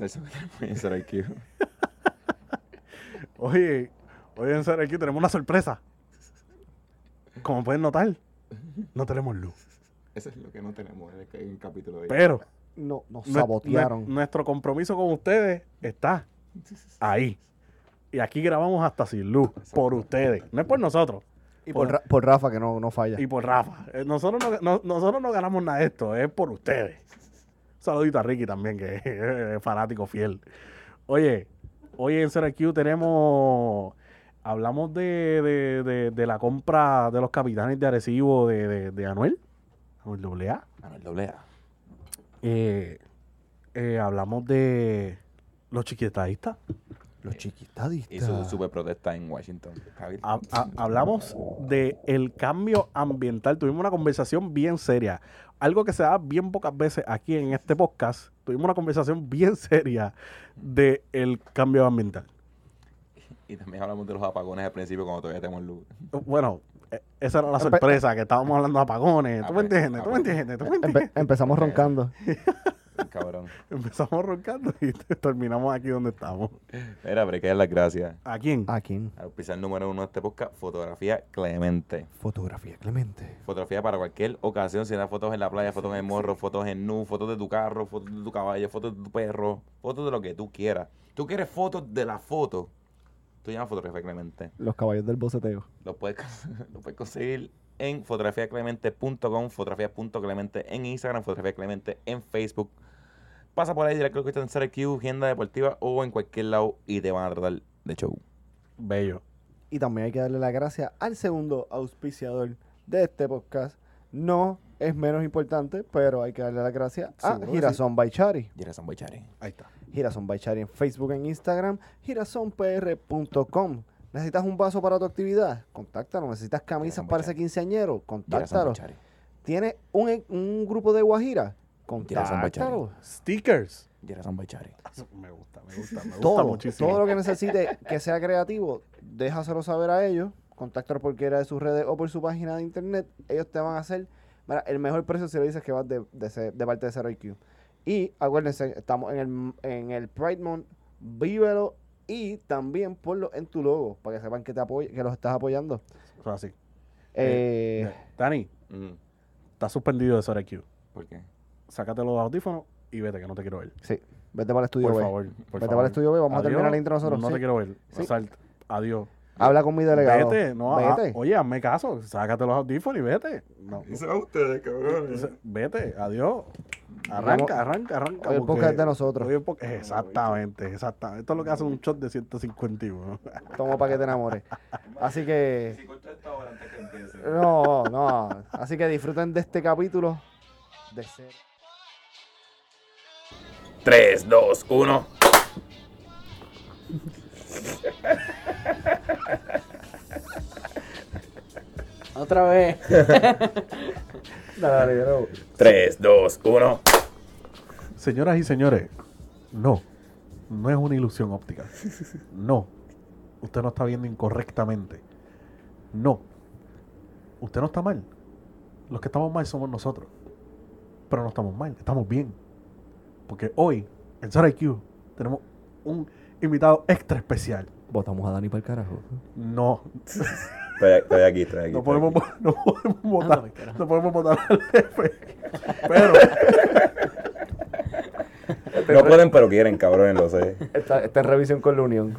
Es eso que tenemos en. Oye, hoy en tenemos una sorpresa. Como pueden notar, no tenemos luz. Eso es lo que no tenemos en el, en el capítulo de hoy. Pero No, nos nue- sabotearon. nue- nuestro compromiso con ustedes está ahí. Y aquí grabamos hasta sin luz, por ustedes. No es por nosotros. y por, Ra- por Rafa, que no, no falla. Y por Rafa. Eh, Nosotros no, no- nosotros no ganamos nada de esto, es por ustedes. Saludito a Ricky también, que es fanático fiel. Oye, hoy en CRQ tenemos. Hablamos de, de- de- de la compra de los capitanes de Arecibo de, de, Anuel. Anuel AA. Manuel doble A. Eh, eh, hablamos de los chiquitadistas. Los chiquitadistas. Y su super protesta en Washington. Ha- ha- hablamos de el cambio ambiental. Tuvimos una conversación bien seria. Algo que se da bien pocas veces aquí en este podcast. Tuvimos una conversación bien seria de el cambio ambiental. Y también hablamos de los apagones al principio cuando todavía tenemos luz. Bueno, eh, esa era la Empe- sorpresa, que estábamos hablando de apagones. ¿Tú me entiendes? ¿Tú me entiendes? ¿Tú me Empe- entiendes? empezamos roncando. Cabrón. Empezamos roncando y terminamos aquí donde estamos. Mira, pero hay que dar las gracias. ¿A quién? ¿A quién? Al oficial número uno de este podcast, Fotografía Clemente. Fotografía Clemente. Fotografía para cualquier ocasión, si das fotos en la playa, fotos en el morro, fotos en nu, fotos de tu carro, fotos de tu caballo, fotos de tu perro, fotos de lo que tú quieras. Tú quieres fotos de la foto, tú llamas Fotografía Clemente. Los caballos del boceteo. Lo puedes, lo puedes conseguir en fotografiaclemente.com, fotografía.clemente en Instagram, fotografía clemente en Facebook. Pasa por ahí, dirá que está en CRQ, agenda deportiva o en cualquier lado y te van a tratar de show. Bello. Y también hay que darle las gracias al segundo auspiciador de este podcast. No es menos importante, pero hay que darle las gracias a Girasón by Chari. Gerson Boychari. Ahí está. Girasón by Chari en Facebook, en Instagram, girasonpr.com. ¿Necesitas un vaso para tu actividad? Contáctanos. ¿Necesitas camisas Girasón para ese quinceañero? Contáctalo. ¿Tienes un, un grupo de Guajira? Chari. Contáctalo. Stickers. Gerson Boychari. Me gusta, me gusta, me gusta Todo, muchísimo. todo lo que necesite que sea creativo, déjaselo saber a ellos. Contáctalos por cualquiera de sus redes o por su página de internet. Ellos te van a hacer mira, el mejor precio si le dices que vas de, de, ese- de parte de Zero IQ. Y acuérdense, estamos en el, en el Pride Month. Vívelo y también ponlo en tu logo para que sepan que, te apoy que los estás apoyando. Así. Eh, Eh, Dani, Mm, está suspendido de SRQ. ¿Por qué? Sácate los audífonos y vete, que no te quiero ver. sí, vete para el estudio Por B. favor, por vete favor. para el estudio B. Vamos a terminar la intro nosotros. No sí. te quiero ver. Sí. Adiós. Habla con mi delegado. Vete, no, ah, Vete. oye, hazme caso, sácate los audífonos y vete. No, Eso a ustedes, cabrones. vete, adiós. Arranca, arranca, arranca. Hoy el porque- podcast es de nosotros. hoy el exactamente, exactamente. Esto es lo que hace un shot de 151. Toma para que te enamores. Así que. Si corto esta hora antes que empiece. No, no. Así que disfruten de este capítulo de ser. 3, 2, 1. Otra vez. Dale, bro. 3, 2, 1. Señoras y señores, no, no es una ilusión óptica. No, usted no está viendo incorrectamente. No, usted no está mal. Los que estamos mal somos nosotros. Pero no estamos mal, estamos bien. Porque hoy, en Zara IQ, tenemos un invitado extra especial. Votamos a Dani para el carajo. No, Estoy, estoy aquí, estoy aquí. no estoy podemos, aquí. no podemos Anda, votar, no podemos votar al jefe. Pero No pueden, pero quieren, cabrones, lo sé. Está, está en revisión con la Unión.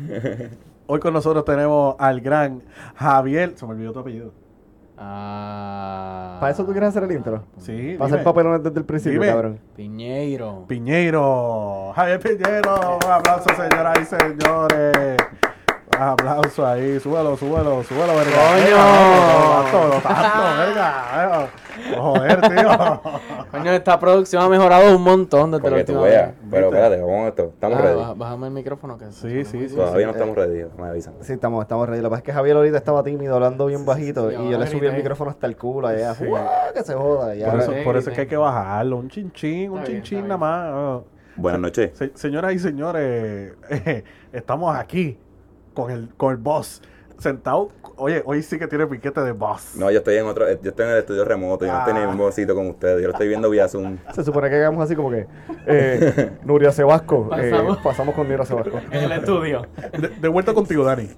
hoy con nosotros tenemos al gran Javier. Se me olvidó tu apellido. Ah. ¿Para eso tú quieres hacer el intro? Sí, Para hacer papelones desde el principio, Dime. cabrón. Piñeiro. Piñeiro, Javier Piñeiro, un aplauso señoras y señores. Un aplauso ahí, súbelo, súbelo, súbelo, verga. ¡Coño! Verga, eh. Joder, tío. Coño, esta producción ha mejorado un montón desde la última vez. Pero espérate, vamos a esto. ¿Estamos Ah, ready? baja- Bájame el micrófono que Sí, sí, sí. Todavía no estamos ready, me avisan. Sí, estamos, estamos ready. Lo que pasa es que Javier ahorita estaba tímido, hablando bien bajito. Sí, y yo le subí el micrófono hasta el culo. Allá, que se joda. Y Por eso, por eso es que hay que bajarlo, un chinchín, un chinchín nada más. Buenas noches. Se- señoras y señores, eh, estamos aquí con el, con el boss. sentado. Oye, hoy sí que tiene piquete de boss. No, yo estoy en otro, yo estoy en el estudio remoto, yo no estoy en el mismo sitio con ustedes, yo lo estoy viendo vía Zoom. Se supone que hagamos así como que eh, Nuria Sebasco. eh, Pasamos. con Nuria Sebasco. En el estudio. De, de vuelta contigo, Dani.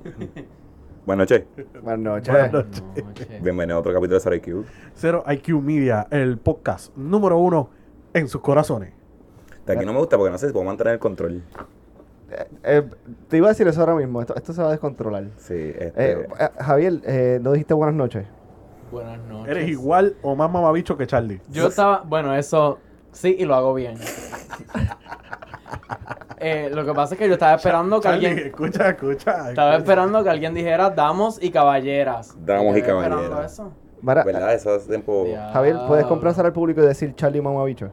Buenas noches, Buenas noches. Buenas noches. No, che. bienvenido a otro capítulo de Sorry Q. Cero IQ Media, el podcast número uno en sus corazones. De aquí no me gusta porque no sé si puedo mantener el control. Eh, eh, te iba a decir eso ahora mismo. Esto, esto se va a descontrolar. Sí, este, Eh, Javier, eh, ¿no dijiste buenas noches? Buenas noches. Eres igual o más mamabicho que Charlie. Yo estaba, bueno, eso sí, y lo hago bien. Eh, lo que pasa es que yo estaba esperando que Charlie, alguien, escucha, escucha. estaba escucha. esperando que alguien dijera damos y caballeras. Damos y caballeras. eso. ¿verdad? Eso hace tiempo... Ya. Javier, ¿puedes complacer al público y decir Charlie Mamabicho?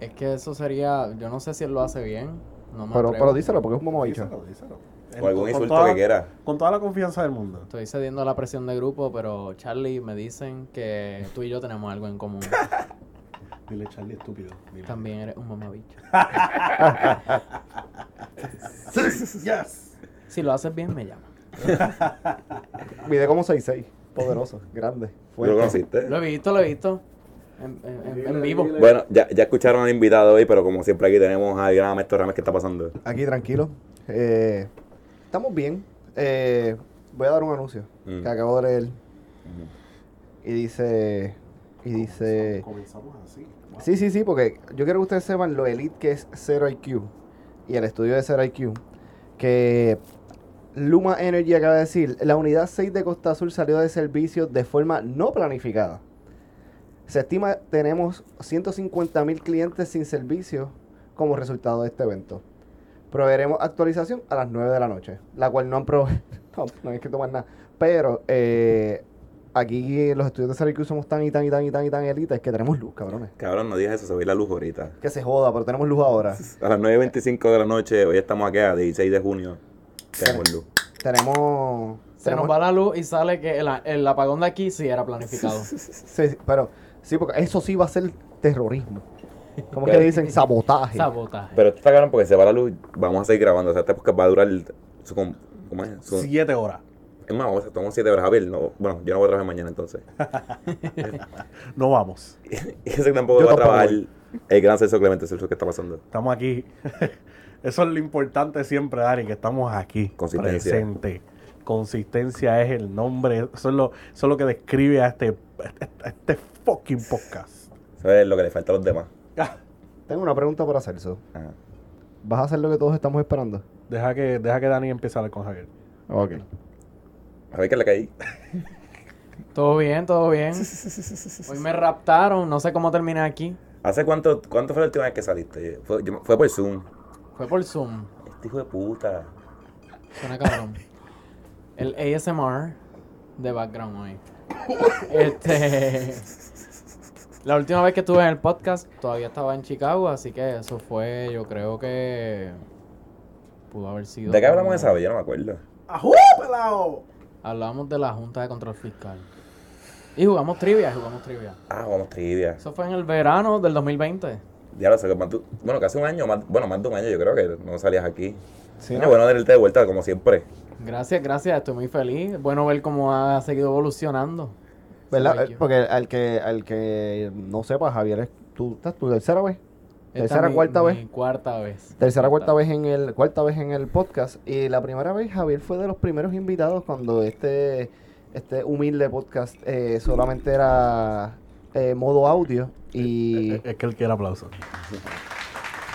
Es que eso sería, yo no sé si él lo hace bien. No me Pero, atrevo. pero díselo porque es un mamabicho. Díselo, díselo. O algún insulto toda- que quiera. Con toda la confianza del mundo. Estoy cediendo a la presión de grupo, pero Charlie me dicen que tú y yo tenemos algo en común. Dile Charlie estúpido. Dile. También eres un mamabicho. Yes. Si lo haces bien, me llama. Mide como 6'6". Poderoso, grande. ¿Tú lo fuerte. conociste? Lo he visto, lo he visto. En, en- en- en vivo. Bueno, ya, ya escucharon al invitado hoy, pero como siempre aquí tenemos a Gran Ernesto Rames. ¿Qué está pasando? Aquí tranquilo. Eh, estamos bien. Eh, voy a dar un anuncio Mm. que acabo de leer. Y dice... Y dice... Comenzamos así. Wow. Sí, sí, sí, porque yo quiero que ustedes sepan lo elite que es Zero IQ y el estudio de Zero IQ. Que Luma Energy acaba de decir, la unidad 6 de Costa Azul salió de servicio de forma no planificada. Se estima tenemos 150 mil clientes sin servicio como resultado de este evento. Proveeremos actualización a las 9 de la noche, la cual no han proveído, no, no hay que tomar nada. Pero eh, aquí los estudios de IQ somos tan y tan y tan y tan y tan elites que tenemos luz, cabrones. Cabrón, no digas eso, se ve la luz ahorita. Que se joda, pero tenemos luz ahora. A las 9.25 de la noche, hoy estamos aquí a 16 de junio. Tenemos luz. Tenemos. Se tenemos nos va la luz y sale que el, el apagón de aquí sí era planificado. sí, sí, pero sí, porque eso sí va a ser terrorismo. ¿Cómo que Pero- dicen? Sabotaje. Sabotaje. Pero esto está cabrón porque se va la luz, vamos a seguir grabando. O sea, este podcast va a durar. Su, ¿Cómo es? Su- Siete horas. es más, vamos a tomar 7 horas. Javier, no, bueno, yo no voy a trabajar mañana entonces. No vamos. y ese que tampoco Yo va a trabajar voy. el gran Celso Clemente, Celso, ¿qué está pasando? Estamos aquí. Eso es lo importante siempre, Dani, que estamos aquí. Consistencia. Presente. Consistencia es el nombre. Eso es lo, eso es lo que describe a este, a este fucking podcast. ¿Sabes lo que le falta a los demás? Ah, Tengo una pregunta para Celso. Ajá. ¿Vas a hacer lo que todos estamos esperando? deja, que, deja que Dani empiece a hablar con Javier. Ok. A ver qué le caí. Todo bien, todo bien. Hoy me raptaron, no sé cómo terminé aquí. ¿Hace cuánto, cuánto fue la última vez que saliste? Fue, yo- fue por Zoom. Fue por Zoom. Este hijo de puta. Suena cabrón. El ASMR de background hoy. Este. La última vez que estuve en el podcast todavía estaba en Chicago, así que eso fue, yo creo que. Pudo haber sido. ¿De qué hablamos esa vez? Yo no me acuerdo. ¡Ajú, pelado! Hablamos de la Junta de Control Fiscal. Y jugamos trivia, jugamos trivia. Ah, vamos trivia. Eso fue en el verano del 2020. Ya lo sé, que más de- bueno, casi un año, más, bueno, más de un año yo creo que no salías aquí. Sí, ¿no? bueno tenerte de vuelta, como siempre. Gracias, gracias, estoy muy feliz. Bueno ver cómo ha seguido evolucionando. ¿Verdad? Porque al que, al que no sepa, Javier, es tú, ¿estás tu tercera vez? Esta Tercera, es mi- cuarta mi vez. Cuarta vez. Tercera, cuarta vez en el, cuarta vez en el podcast. Y la primera vez Javier fue de los primeros invitados cuando este, este humilde podcast eh, solamente era eh, modo audio. Y Es que él quiere aplauso.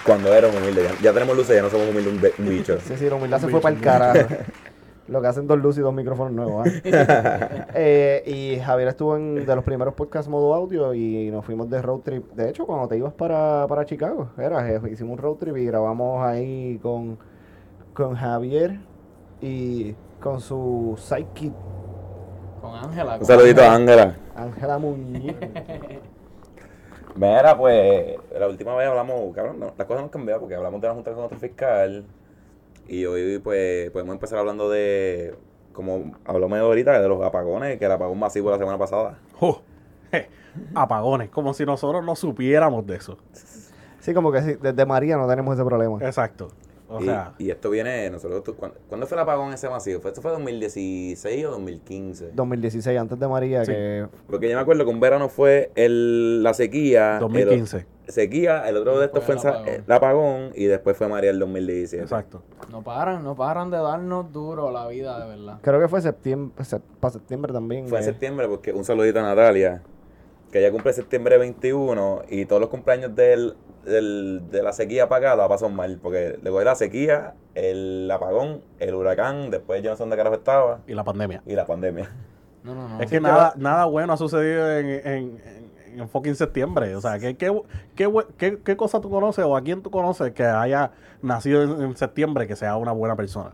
Cuando eres humilde, ya, ya tenemos luces, ya no somos humildes un bicho. sí, sí, la humildad se fue para el carajo. Lo que hacen dos luces y dos micrófonos nuevos. ¿ah? Eh, y Javier estuvo en de los primeros podcasts modo audio y nos fuimos de road trip. De hecho, cuando te ibas para, para Chicago, era, eh, hicimos un road trip y grabamos ahí con, con Javier y con su sidekick Con Ángela. Un con saludito a Ángela. Ángela. Ángela Muñiz. Mira, pues, la última vez hablamos, cabrón, no, las cosas no han cambiado porque hablamos de la Junta de Control Fiscal y hoy, pues, podemos empezar hablando de, como hablamos ahorita, de los apagones, que el apagón masivo la semana pasada. ¡Jo! Je, Apagones, como si nosotros no supiéramos de eso. Sí, como que sí, desde María no tenemos ese problema. Exacto. O y, sea, y esto viene, nosotros, ¿cuándo, cuándo fue el apagón ese masivo? ¿Fue, ¿Esto fue 2016 o 2015? 2016, antes de María, Sí. que Porque yo me acuerdo que un verano fue el, la sequía. el- 2015. Sequía, el otro de estos fue el, apagón. el apagón y después fue María el 2017. Exacto. No paran, no paran de darnos duro la vida, de verdad. creo que fue septiembre, para septiembre también. Fue en eh, septiembre porque un saludito a Natalia, que ella cumple septiembre 21 y todos los cumpleaños del, del- de la sequía apagada pasó mal, porque luego de la sequía, el apagón, el huracán, después yo no sé dónde carajo estaba, Y la pandemia. y la pandemia. No, no, no. Es que nada, nada bueno ha sucedido en, en, en, fucking septiembre. O sea, ¿qué, qué, qué, qué- qué cosa tú conoces o a quién tú conoces que haya nacido en, en septiembre que sea una buena persona?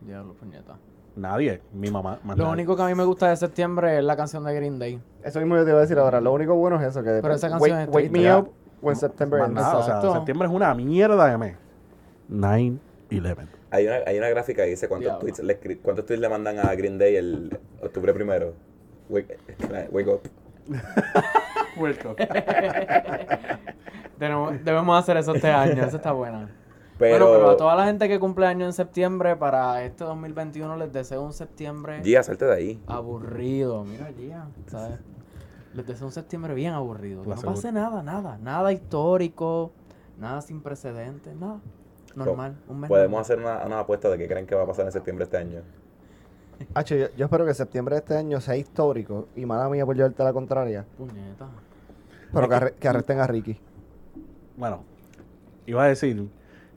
Diablo, puñeta. Nadie. Mi mamá. más Lo nadie. único que a mí me gusta de septiembre es la canción de Green Day. Eso mismo yo te iba a decir ahora. Lo único bueno es eso, que Pero esa canción wake, es wake me up when September Más ends. nada, o sea, septiembre es una mierda de mes. 9-11. Hay una, hay una gráfica que dice cuántos Diablo. tweets, le, cuántos tweets le mandan a Green Day el octubre primero. Wake, wake up. Tenemos- debemos hacer eso este año, esa está buena. Pero, Bueno, pero a toda la gente que cumple año en septiembre, para este 2021 les deseo un septiembre Gia, salte de ahí. aburrido. Mira, Gia, ¿sabes? Les deseo un septiembre bien aburrido. Que La no segura. pase nada, nada. Nada histórico, nada sin precedentes, nada. Normal, un mes Podemos normal. hacer una, una apuesta de qué creen que va a pasar en septiembre este año. Hacho, yo, yo espero que septiembre de este año sea histórico. Y mala mía por llevarte la contraria. Puñeta. Pero que, arre- que arresten a Ricky. Bueno, iba a decir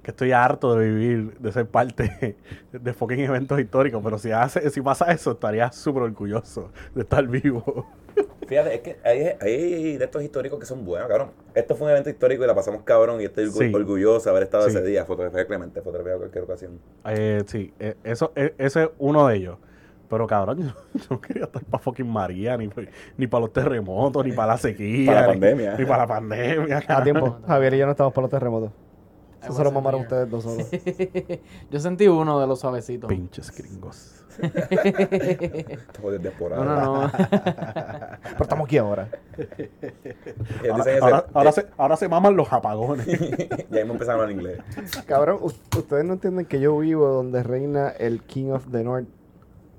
que estoy harto de vivir, de ser parte de fucking eventos históricos, pero si hace, si pasa eso, estaría súper orgulloso de estar vivo. Fíjate, es que hay, hay de estos históricos que son buenos, cabrón. Esto fue un evento histórico y la pasamos cabrón y estoy Sí. orgulloso de haber estado Sí. ese día. Fotografía de Clemente, fotografía de cualquier ocasión. Eh, sí, eh, eso, eh, ese es uno de ellos. Pero cabrón, yo, yo no quería estar para fucking María, ni, ni para los terremotos, ni para la sequía. Para la ni- pandemia. Ni, para la pandemia. A cabrón. tiempo. Javier y yo no estamos por los terremotos. Eso se lo mamaron ustedes dos solos. Yo sentí uno de los suavecitos. Pinches gringos. Estamos de temporada. No, no, no. Pero estamos aquí ahora. Ahora, ahora se, ahora se maman los apagones. ya hemos empezado a hablar inglés. Cabrón, ustedes no entienden que yo vivo donde reina el King of the North,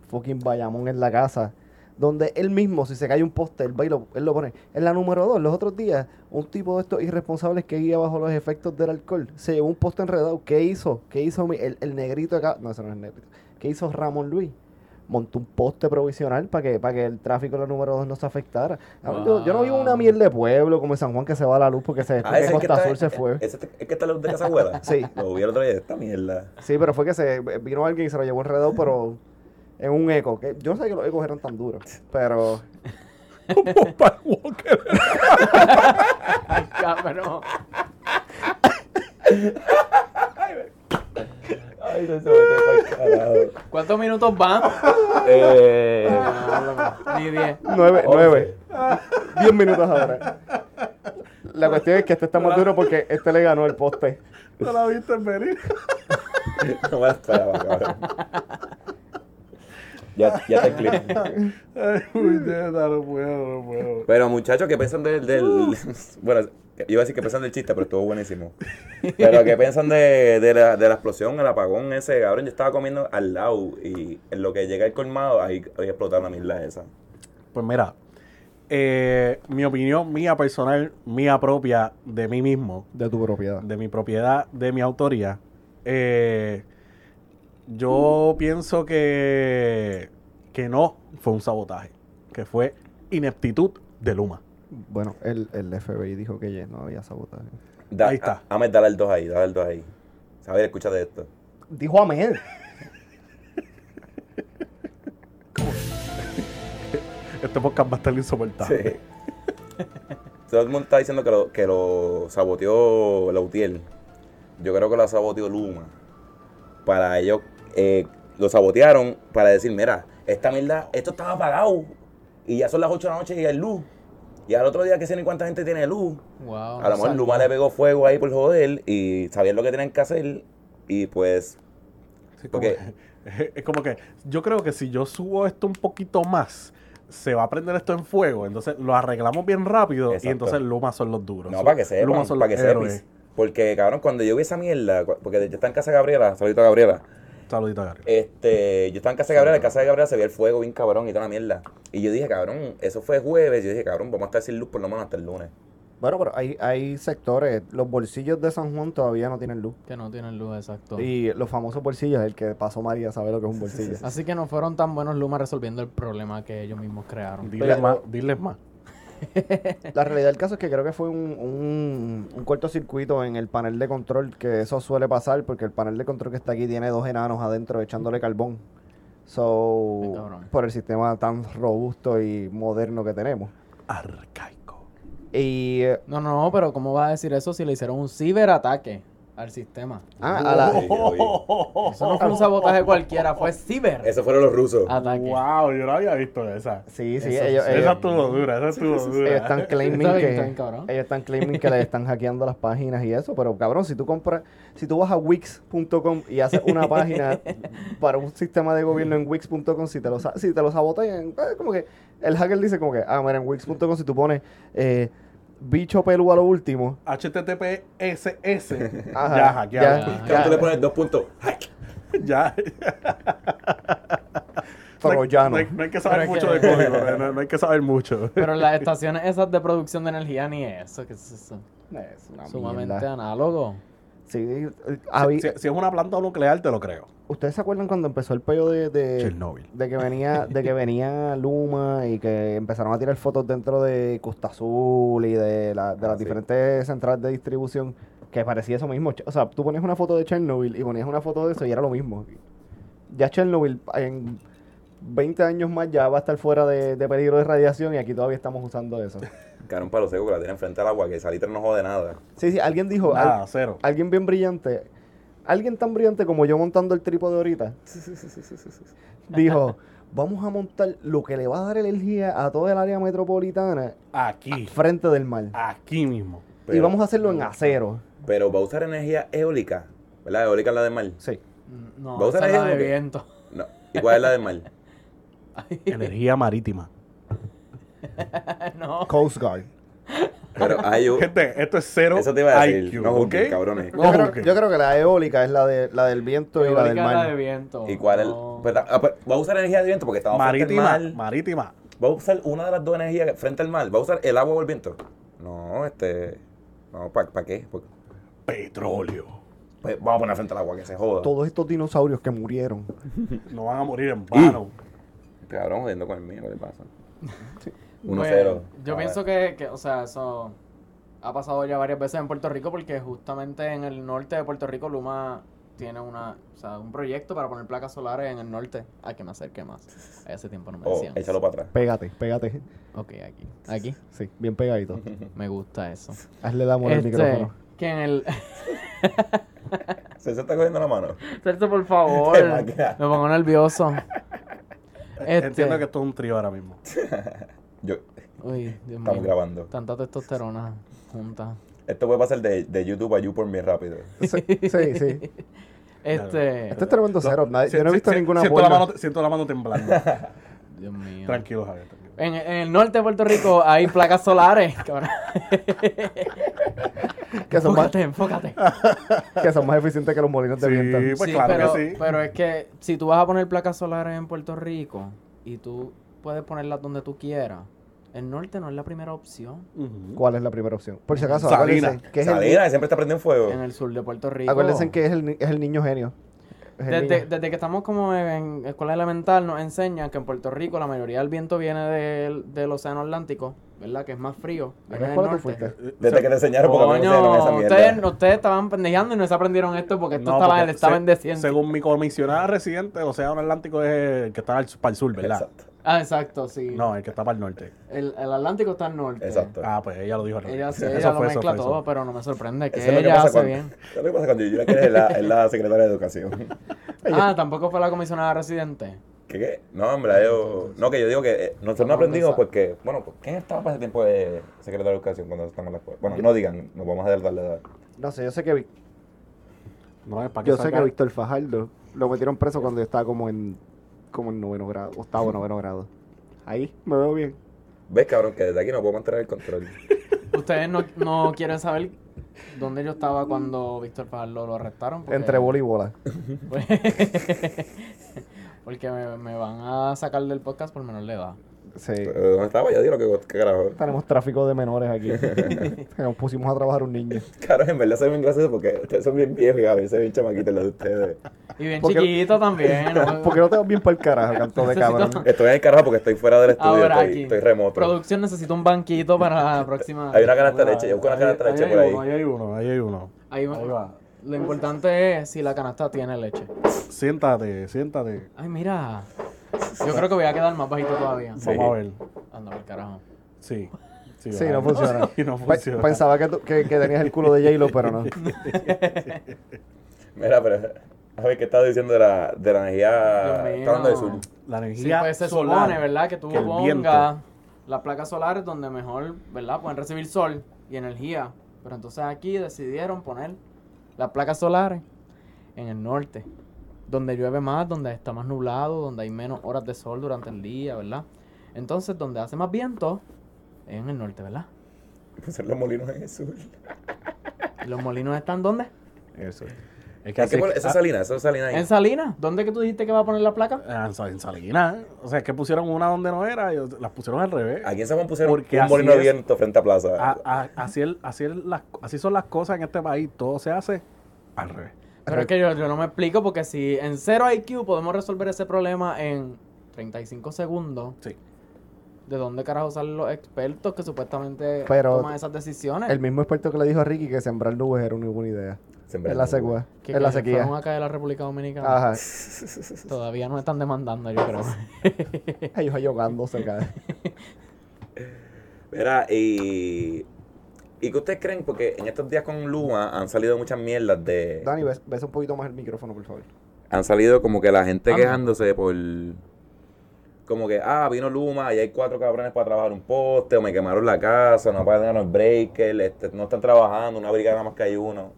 fucking Bayamón en la casa. Donde él mismo, si se cae un poste, él va y lo, él lo pone. En la número dos, los otros días, un tipo de estos irresponsables que guía bajo los efectos del alcohol, se llevó un poste enredado. ¿Qué hizo? ¿Qué hizo mi- el, el negrito acá? No, ese no es el negrito. ¿Qué hizo Ramón Luis? Montó un poste provisional para que, para que el tráfico en la número dos no se afectara. Cabrón, Yo, yo no vivo una mierda de pueblo como en San Juan que se va la luz porque se Ah, ese Costa Sur se fue. Ese es que está luz de casa abuela. Sí. Lo vi el otro día, esta mierda. Sí, pero fue que se vino alguien y se lo llevó enredado, pero en un eco. Que yo no sé que los ecos eran tan duros, pero Como Paul Walker. Ay, cabrón. Ay, no se mete para carajo. ¿Cuántos minutos van? Eh, Ni 10. nueve, nueve. Diez minutos ahora. La cuestión es que este está más duro porque este le ganó el poste. No la viste venir. no me la esperaba, cabrón. Ya, ya está el clip. Ay, puñeta, no puedo, no puedo. Pero muchachos, ¿qué piensan del, del- Bueno, iba a decir que piensan del chiste, pero estuvo buenísimo. Pero ¿qué piensan de, de, la, de la explosión, el apagón ese? Cabrón, yo estaba comiendo al lado y en lo que llega el colmado, ahí, ahí explotaron la mierda esa. Pues mira, eh, mi opinión mía personal, mía propia, de mí mismo, De tu propiedad. de mi propiedad, de mi autoría, eh, yo pienso que, que no fue un sabotaje, que fue ineptitud de Luma. Bueno, el, el FBI dijo que ya no había sabotaje. Da- Ahí está. a- Ahmed, dale el 2 ahí, dale el 2 ahí. Saber, escúchate esto. Dijo amén. Este podcast va a estar insoportable. Sí. Todo el mundo está diciendo que lo, que lo saboteó Lautier. Yo creo que lo saboteó Luma. Para ellos, eh, lo sabotearon para decir, mira, esta mierda, esto estaba apagado. Y ya son las 8 de la noche y hay luz. Y al otro día que sé ni cuánta gente tiene luz. Wow. A lo mejor Luma le pegó fuego ahí por joder y sabían lo que tenían que hacer. Y pues, Sí, como Porque- que- es como que yo creo que si yo subo esto un poquito más, se va a prender esto en fuego. Entonces lo arreglamos bien rápido y Exacto. entonces Luma son los duros. no, para que sepan, Luma son para los que sepas. Porque, cabrón, cuando yo vi esa mierda, porque yo estaba en casa de Gabriela, saludito a Gabriela. Saludito, Gary. Este, yo estaba en casa de Gabriela, en casa de Gabriela se veía el fuego bien cabrón y toda la mierda. Y yo dije, cabrón, eso fue jueves. Yo dije, cabrón, vamos a estar sin luz por lo menos hasta el lunes. Bueno, pero hay, hay sectores, los bolsillos de San Juan todavía no tienen luz. Que no tienen luz, exacto. Y los famosos bolsillos, el que pasó María sabe lo que es un bolsillo. Así que no fueron tan buenos Luma resolviendo el problema que ellos mismos crearon. Diles más, diles más. La realidad del caso es que creo que fue un, un, un cortocircuito en el panel de control, que eso suele pasar porque el panel de control que está aquí tiene dos enanos adentro echándole carbón. So, por el sistema tan robusto y moderno que tenemos. Arcaico. Y eh, No, no, no, pero ¿cómo vas a decir eso si le hicieron un ciberataque al sistema? ah, a la. Eso no fue un sabotaje cualquiera, fue ciber Esos fueron los rusos. ataque. Wow, yo no había visto esa. sí, sí, Eso ellos, sí. ellos- Esa estuvo dura, esa estuvo ellos dura. están claiming que bien, ellos están claiming que le están hackeando las páginas y eso, pero cabrón, si tú compras, si tú vas a wix.com y haces una página para un sistema de gobierno en wix.com, si te lo sa- si te lo sabotean, eh, como que el hacker dice como que, ah, mira, en wix.com si tú pones eh, bicho pelú a lo último, HTTPSS. Ajá, ya, hackeado. ya. Cabrón, tú le pones dos puntos. ¡Hack! Ya. pero ya no. No hay, no hay que saber Pero es mucho que- de código, no, no hay que saber mucho. Pero las estaciones esas de producción de energía ni eso, que es eso. Es una Sumamente mierda. análogo. Sí, Si, si- si es una planta nuclear, te lo creo. ¿Ustedes se acuerdan cuando empezó el pello de, de, Chernobyl. de que venía de que venía Luma y que empezaron a tirar fotos dentro de Costa Azul y de, la- de Ah, las sí. diferentes centrales de distribución que parecía eso mismo. O sea, tú ponías una foto de Chernobyl y ponías una foto de eso y era lo mismo. Ya Chernobyl en 20 años más ya va a estar fuera de, de peligro de radiación y aquí todavía estamos usando eso. Cabrón, palo seco que la tienen frente al agua, que salitre no jode nada. Sí, sí, alguien dijo, al- Nada, cero. alguien bien brillante, alguien tan brillante como yo montando el trípode ahorita, dijo, vamos a montar lo que le va a dar energía a toda el área metropolitana Aquí. frente del mar. Aquí mismo. y vamos a hacerlo en acero. Pero va a usar energía eólica. ¿Verdad? Eólica es la del mar. Sí. No, ¿Va a usar energía de viento. No. ¿Y cuál es la del mar? Energía marítima. no. Coast Guard. Pero hay un- Gente, esto es cero Eso te iba a decir. IQ, no juzguen, cabrones. No Yo creo, juzguen. yo creo que la eólica es la, de, la del viento y la del Eólica es la de mar. viento. ¿Y cuál es? No. pues, ah, pues, va a usar energía de viento porque estamos frente Marítima, al mar. marítima. ¿Va a usar una de las dos energías frente al mar? ¿Va a usar el agua o el viento? No, este. No, ¿para qué? Porque, Petróleo. pues, vamos a poner frente al agua, que se joda. Todos estos dinosaurios que murieron. No van a morir en vano. Cabrón, jodiendo con el mío, ¿qué le pasa? 1-0. Bueno, yo A pienso que, que, o sea, eso ha pasado ya varias veces en Puerto Rico porque justamente en el norte de Puerto Rico Luma tiene una, o sea, un proyecto para poner placas solares en el norte. Ay, que me acerque más. Hace tiempo no me Oh, decían. échalo para atrás. Pégate, pégate. Ok, aquí. Aquí. Sí, bien pegadito. Me gusta eso. Hazle damos el Este, micrófono. que en el... ¿Se, se está cogiendo la mano? Celso, por favor. Me pongo nervioso. Este- Entiendo que esto es un trío ahora mismo. Yo, Uy, Dios estamos mío. grabando. Tanta testosterona junta. Esto puede pasar de, de YouTube a YouPorn bien rápido. Sí, sí, sí. Este... Este es tremendo cero. Nadie- yo no he visto Si- ninguna siento la, mano, siento la mano temblando. Dios mío. tranquilo, Javier. tranquilo. En, en el norte de Puerto Rico hay placas solares, cabrón. Que son, más, enfócate, enfócate. que son más eficientes que los molinos de Sí, viento. pues Sí, claro pero, que sí. pero es que si tú vas a poner placas solares en Puerto Rico y tú puedes ponerlas donde tú quieras, el norte no es la primera opción. ¿Cuál es la primera opción? Por si acaso, Salina. que es el, Salina, que siempre está prendiendo fuego. En el sur de Puerto Rico. acuérdense que es el, es el niño genio. Es el Desde, niño. desde que estamos como en escuela elemental nos enseñan que en Puerto Rico la mayoría del viento viene del, del océano Atlántico, ¿verdad? Que es más frío. ¿A qué norte. fuiste? Desde que te enseñaron porque a mí me enseñaron esa Coño, mierda. ustedes, ustedes estaban pendejeando y no se aprendieron esto porque esto No, estaba, porque estaba se- en. Según mi comisionada residente, el Océano Atlántico es el que está al- para el sur, ¿verdad? Exacto. Ah, exacto, sí. No, el que está para el norte. El, el Atlántico está al norte. Exacto. Ah, pues ella lo dijo. al. Ella, sí, Eso ella lo fue, mezcla eso todo, pero no me sorprende que Eso es lo que ella hace cuando, bien. eso es lo que pasa cuando Yura que es la, es la secretaria de educación. Ah, tampoco fue la comisionada residente. ¿Qué qué? No, hombre, yo... No, que yo digo que eh, nosotros no aprendimos porque... Bueno, pues, ¿quién estaba para ese tiempo de secretaria de educación cuando estamos en la escuela? Bueno, no digan, nos vamos a dar darle edad. No sé, yo sé que, Vi- No, es para que yo sé que Víctor Fajardo lo metieron preso cuando yo estaba como en como en noveno grado, octavo, noveno grado. Ahí, me veo bien. ¿Ves, cabrón? Que desde aquí no puedo mantener el control. Ustedes no, no quieren saber dónde yo estaba cuando Víctor Fajardo lo arrestaron. porque- Entre bola y bola. Pues, porque me, me van a sacar del podcast por menor de edad. Sí. Pero, ¿Dónde estaba? Yo digo que qué carajo. Tenemos tráfico de menores aquí. Nos pusimos a trabajar un niño. Claro, en verdad se ven graciosos porque ustedes son bien viejos y a veces bien chamaquitos los de ustedes. Y bien Porque- chiquito también. ¿no? Porque no te vas bien para el carajo, canto de Necesito- cabrón. Estoy en el carajo porque estoy fuera del estudio, Ahora estoy, aquí. estoy remoto. Producción necesita un banquito para la próxima. Hay una canasta de leche, yo busco una canasta de leche por ahí. ahí hay uno, ahí hay uno. Ahí va. Ahí va. Lo importante es si la canasta tiene leche. Siéntate, siéntate. Ay, mira. Yo creo que voy a quedar más bajito todavía. Sí. Vamos a ver. Anda por carajo. Sí. Sí, no funciona. Sí, no Pe- funciona. Pensaba que, tú- que, que tenías el culo de J-Lo, pero no. Mira, pero a ver qué estaba diciendo de la, de la energía. Mío. Está hablando del sur. La Sí, energía pues se solar, supone, ¿verdad? Que tú que pongas las placas solares donde mejor, ¿verdad? Pueden recibir sol y energía. Pero entonces aquí decidieron poner las placas solares en el norte. Donde llueve más, donde está más nublado, donde hay menos horas de sol durante el día, ¿verdad? Entonces, donde hace más viento es en el norte, ¿verdad? Pusieron los molinos en el sur. ¿Y los molinos están dónde? Eso. Es que ¿En qué así- pol- Eso es ah, Salina, eso es Salina ahí. En Salinas. ¿Dónde que tú dijiste que va a poner la placa? ah, en Sa- en Salinas. O sea, es que pusieron una donde no era y las pusieron al revés. Aquí en San Juan pusieron Porque un molino de es. viento frente a plaza. A- a- así, el- así, el- las, así son las cosas en este país. Todo se hace al revés. Pero es que yo, yo no me explico porque si en cero IQ podemos resolver ese problema en 35 segundos, Sí. ¿de dónde carajo salen los expertos que supuestamente Pero toman esas decisiones? El mismo experto que le dijo a Ricky que sembrar nubes era una buena idea. Sembrar En la sequía. que, En la que sequía. fueron acá de la República Dominicana. Ajá. Todavía no están demandando, yo creo. Ellos ahogándose acá. Mira, y. ¿Y qué ustedes creen? Porque en estos días con Luma han salido muchas mierdas de. Dani, ves, ves un poquito más el micrófono, por favor. Han salido como que la gente Ah, quejándose por. Como que, ah, vino Luma y hay cuatro cabrones para trabajar un poste, o me quemaron la casa, no pagan el breaker, este, no están trabajando, una brigada nada más que hay uno.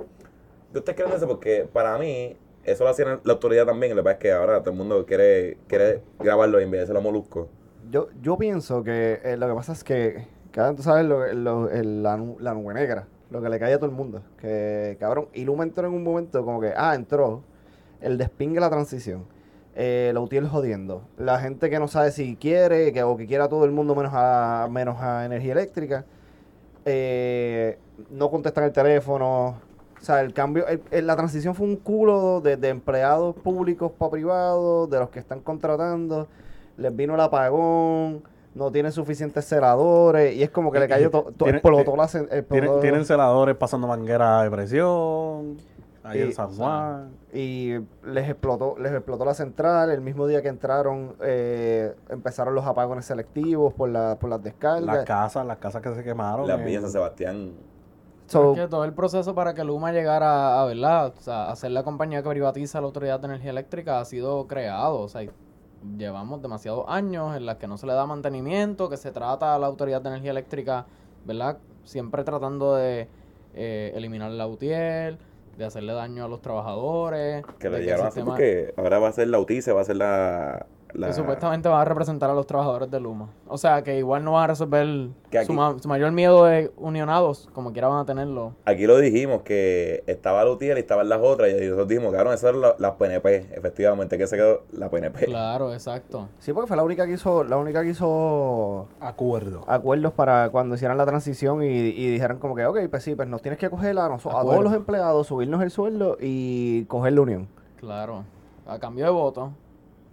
¿Qué ustedes creen de eso? Porque para mí, eso lo hacía la autoridad también, lo que pasa es que ahora todo el mundo quiere, quiere grabarlo y enviarse los moluscos. Yo, yo pienso que eh, lo que pasa es que, cada tú sabes, lo, lo- la, nu- la nube negra, lo que le cae a todo el mundo. Que, cabrón, y Luma entró en un momento como que, ah, entró, el despingue la transición, eh, la UTIEL jodiendo, la gente que no sabe si quiere, que, o que quiera todo el mundo menos a, menos a energía eléctrica, eh, no contestan el teléfono. O sea, el cambio, la transición fue un culo de, de empleados públicos para privados, de los que están contratando les vino el apagón, no tienen suficientes celadores, y es como que le cayó todo, to, explotó la Tienen, tienen celadores pasando manguera de presión. Ahí Y- en San Juan. y les explotó, les explotó la central, el mismo día que entraron eh, empezaron los apagones selectivos por, la, por las descargas. Las casas, las casas que se quemaron. Las villas San Sebastián. So, Es que todo el proceso para que Luma llegara a, ¿verdad? O sea, a ser la compañía que privatiza la Autoridad de Energía Eléctrica ha sido creado. O sea, llevamos demasiados años en las que no se le da mantenimiento, que se trata a la Autoridad de Energía Eléctrica, ¿verdad? Siempre tratando de eh, eliminar la UTIEL, de hacerle daño a los trabajadores. Que el llegaron a hacer sistema- porque ahora va a ser la UTICE, va a ser la. La que supuestamente va a representar a los trabajadores de Luma. O sea, que igual no va a resolver Que su, aquí- ma- su mayor miedo de unionados, como quiera van a tenerlo. Aquí lo dijimos que estaba la UTIEL y estaban las otras. Y nosotros dijimos, cabrón, esas eran la- las PNP. Efectivamente, que se quedó la PNP. Claro, exacto. sí, porque fue la única que hizo, la única que hizo Acuerdo. acuerdos para cuando hicieran la transición y, y dijeran como que, ok, pues sí, pues nos tienes que coger a, a todos los empleados, subirnos el sueldo y coger la unión. Claro. A cambio de voto.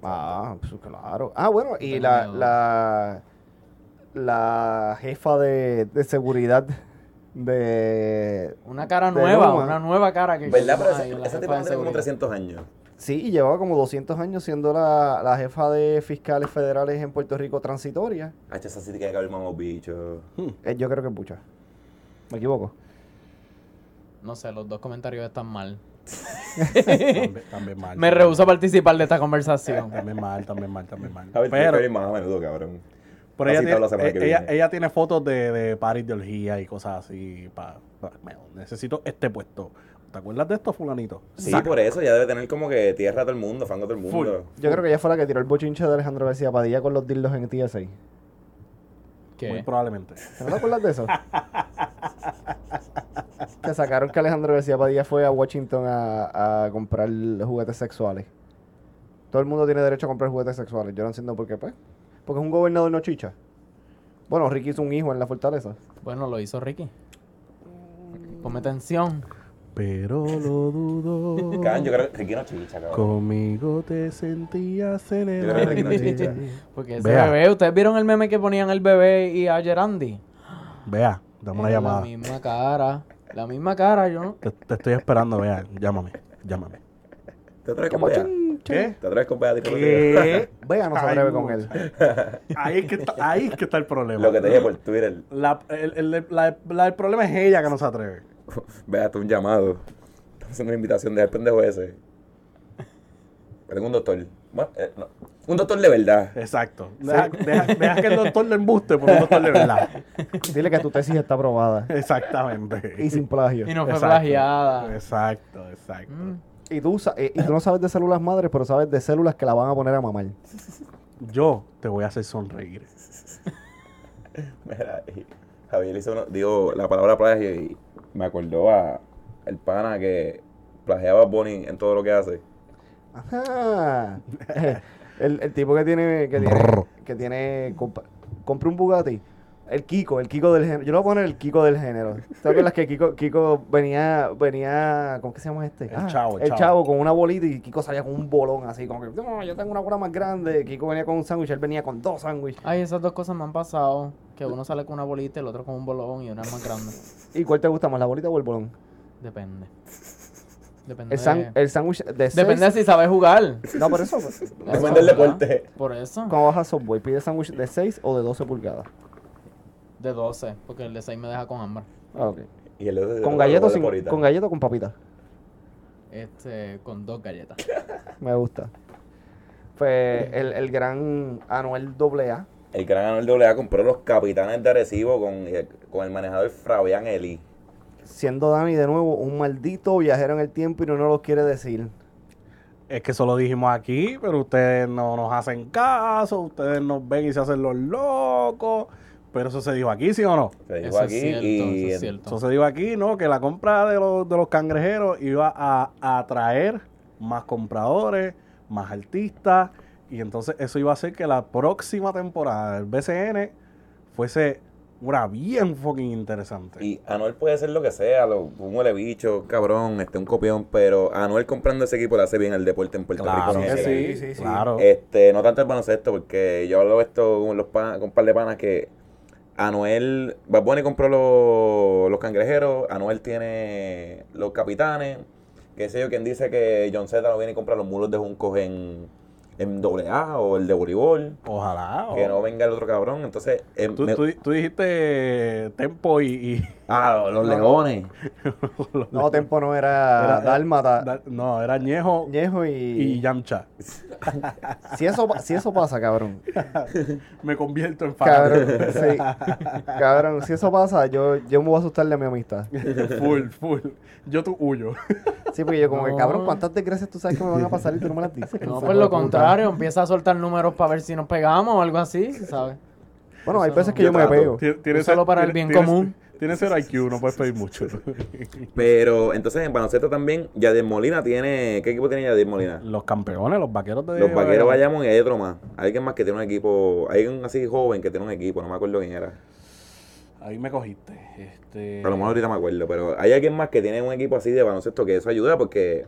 Ah, pues claro. Ah, bueno, y la, la, la jefa de, de seguridad de... Una cara De nueva, Luma. una nueva cara que ¿Verdad? Pero de tiene como seguridad. 300 años. Sí, y llevaba como 200 años siendo la, la jefa de fiscales federales en Puerto Rico transitoria. Ah, esa sí tiene que haber bicho. Eh, yo creo que es mucha. ¿Me equivoco? No sé, los dos comentarios están mal. también, también mal. Me rehuso a participar de esta conversación. También mal, también mal, también mal. A ver, tiene Pero, ir más a menudo, cabrón. pero ella, tiene, eh, ella, tiene fotos de, de paris de orgía y cosas así. Pa, pa- necesito este puesto. ¿Te acuerdas de esto, fulanito? Sí, Saca. por eso ya debe tener como que tierra a todo el mundo, fango a todo el mundo. Yo creo que ella fue la que tiró el bochinche de Alejandro García Padilla con los dildos en TSA. ¿Qué? Muy probablemente. ¿No te acuerdas de eso? que sacaron que Alejandro García Padilla fue a Washington a, a comprar juguetes sexuales. Todo el mundo tiene derecho a comprar juguetes sexuales. Yo no entiendo por qué, pues. Porque es un gobernador no chicha. Bueno, Ricky hizo un hijo en la fortaleza. Bueno, lo hizo Ricky. Ponme tensión. Pero lo dudo. Cabrón, yo creo que Ricky no chicha, cabrón. Conmigo te sentías en el Yo creo que Ricky no chicha. aire. Porque ese Vea. bebé, ¿ustedes vieron el meme que ponían el bebé y a Gerandi? Vea, dame una llamada. La misma cara. La misma cara, yo no. Te, te estoy esperando, vea. Llámame, llámame. ¿Te atreves con Como Bea? ¿Qué? ¿Te atreves con Bea? ¿Qué? Vea, no se atreve con él. Ahí es que está, ahí es que está el problema. Lo que te dije por Twitter. La- el, el- la- la- el problema es ella que no se atreve. Vea, tú un llamado. Estamos haciendo una invitación de el pendejo ese. Tengo un doctor. Bueno, eh, no. Un doctor de verdad. Exacto. Deja, deja- deja que el doctor le embuste por un doctor de verdad. Dile que tu tesis está aprobada. Exactamente. Y sin plagio. Y no fue Exacto. plagiada. Exacto, exacto. Mm. Y tú, eh, y tú no sabes de células madres, pero sabes de células que la van a poner a mamar. Yo te voy a hacer sonreír. Mira, Javier hizo uno- digo la palabra plagio y me acordó a el pana que plagiaba a Bonnie en todo lo que hace. Ajá. el, el tipo que tiene, que tiene, que tiene, compa- compra un Bugatti. El Kiko, el Kiko del género. Yo le voy a poner el Kiko del género. ¿Te acuerdas que Kiko, Kiko venía, venía, ¿cómo que se llama este? El Chavo, el el Chavo. chavo. con una bolita y Kiko salía con un bolón así, como que, no, yo tengo una bola más grande. Kiko venía con un sándwich, él venía con dos sándwiches. Ay, esas dos cosas me han pasado. Que uno sale con una bolita, el otro con un bolón y una es más grande. ¿Y cuál te gusta más, la bolita o el bolón? Depende. Depende. El, san- el sándwich de Depende seis- si sabes jugar. No, por eso. pues, Depende del deporte. Por eso. Cuando vas a Subway, ¿pides sándwich de 6 o de 12 pulgadas? De 12, porque el de 6 me deja con hambre. Ah, ok. Y el otro- ¿Con galletas con galletas o con papitas? Este, con dos galletas. Me gusta. Pues el, el gran Anuel AA. El gran Anuel AA compró los capitanes de Arecibo con, con el manejador Fabián Eli. Siendo Dani de nuevo un maldito viajero en el tiempo y no nos lo quiere decir. Es que eso lo dijimos aquí, pero ustedes no nos hacen caso, ustedes nos ven y se hacen los locos. Pero eso se dijo aquí, ¿sí o no? Se dijo Eso es aquí cierto, y eso es cierto. Eso se dijo aquí, ¿no? Que la compra de los, de los cangrejeros iba a, a atraer más compradores, más artistas. Y entonces eso iba a hacer que la próxima temporada del BCN fuese una bien fucking interesante. Y Anuel puede ser lo que sea, lo, un huele bicho, cabrón, este, un copión, pero Anuel comprando ese equipo le hace bien al deporte en Puerto claro Rico. sí, sí, sí. claro. Este, no tanto el baloncesto, porque yo hablo esto con, los pan- con un par de panas que Anuel, Bad Bunny compró los, los cangrejeros, Anuel tiene los capitanes, que sé yo, quien dice que John Z no viene y compra los mulos de Juncos en, en AA o el de voleibol, Ojalá. que o- no venga el otro cabrón, entonces... eh, Tú, me- tú- tú dijiste Tempo y... y- ah, los, los leones. No, Tempo no era, Era- Dálmata, da- no, era Ñejo Ñejo y... y Yamcha. si, eso, si eso pasa, cabrón. Me convierto en Cabrón, sí. Cabrón, si eso pasa, yo, yo me voy a asustar de mi amistad. full, full. Yo tú huyo. Sí, porque yo como que, No. cabrón, ¿cuántas desgracias tú sabes que me van a pasar y tú no me las dices? No, pues de lo contrario, empieza a soltar números para ver si nos pegamos o algo así, ¿sabes? Bueno, hay veces no. que yo, Yo me pego. Tienes Úsalo para el bien tienes- común. Tienes cero IQ, no puedes pedir mucho. Pero entonces en baloncesto también, Yadier Molina tiene. ¿Qué equipo tiene Yadier Molina? Los campeones, los vaqueros de Los vaqueros. Bayamón y hay otro más. Alguien más que tiene un equipo. Hay un así joven que tiene un equipo, no me acuerdo quién era. Ahí me cogiste. Este... A lo mejor ahorita me acuerdo, pero hay alguien más que tiene un equipo así de baloncesto que eso ayuda porque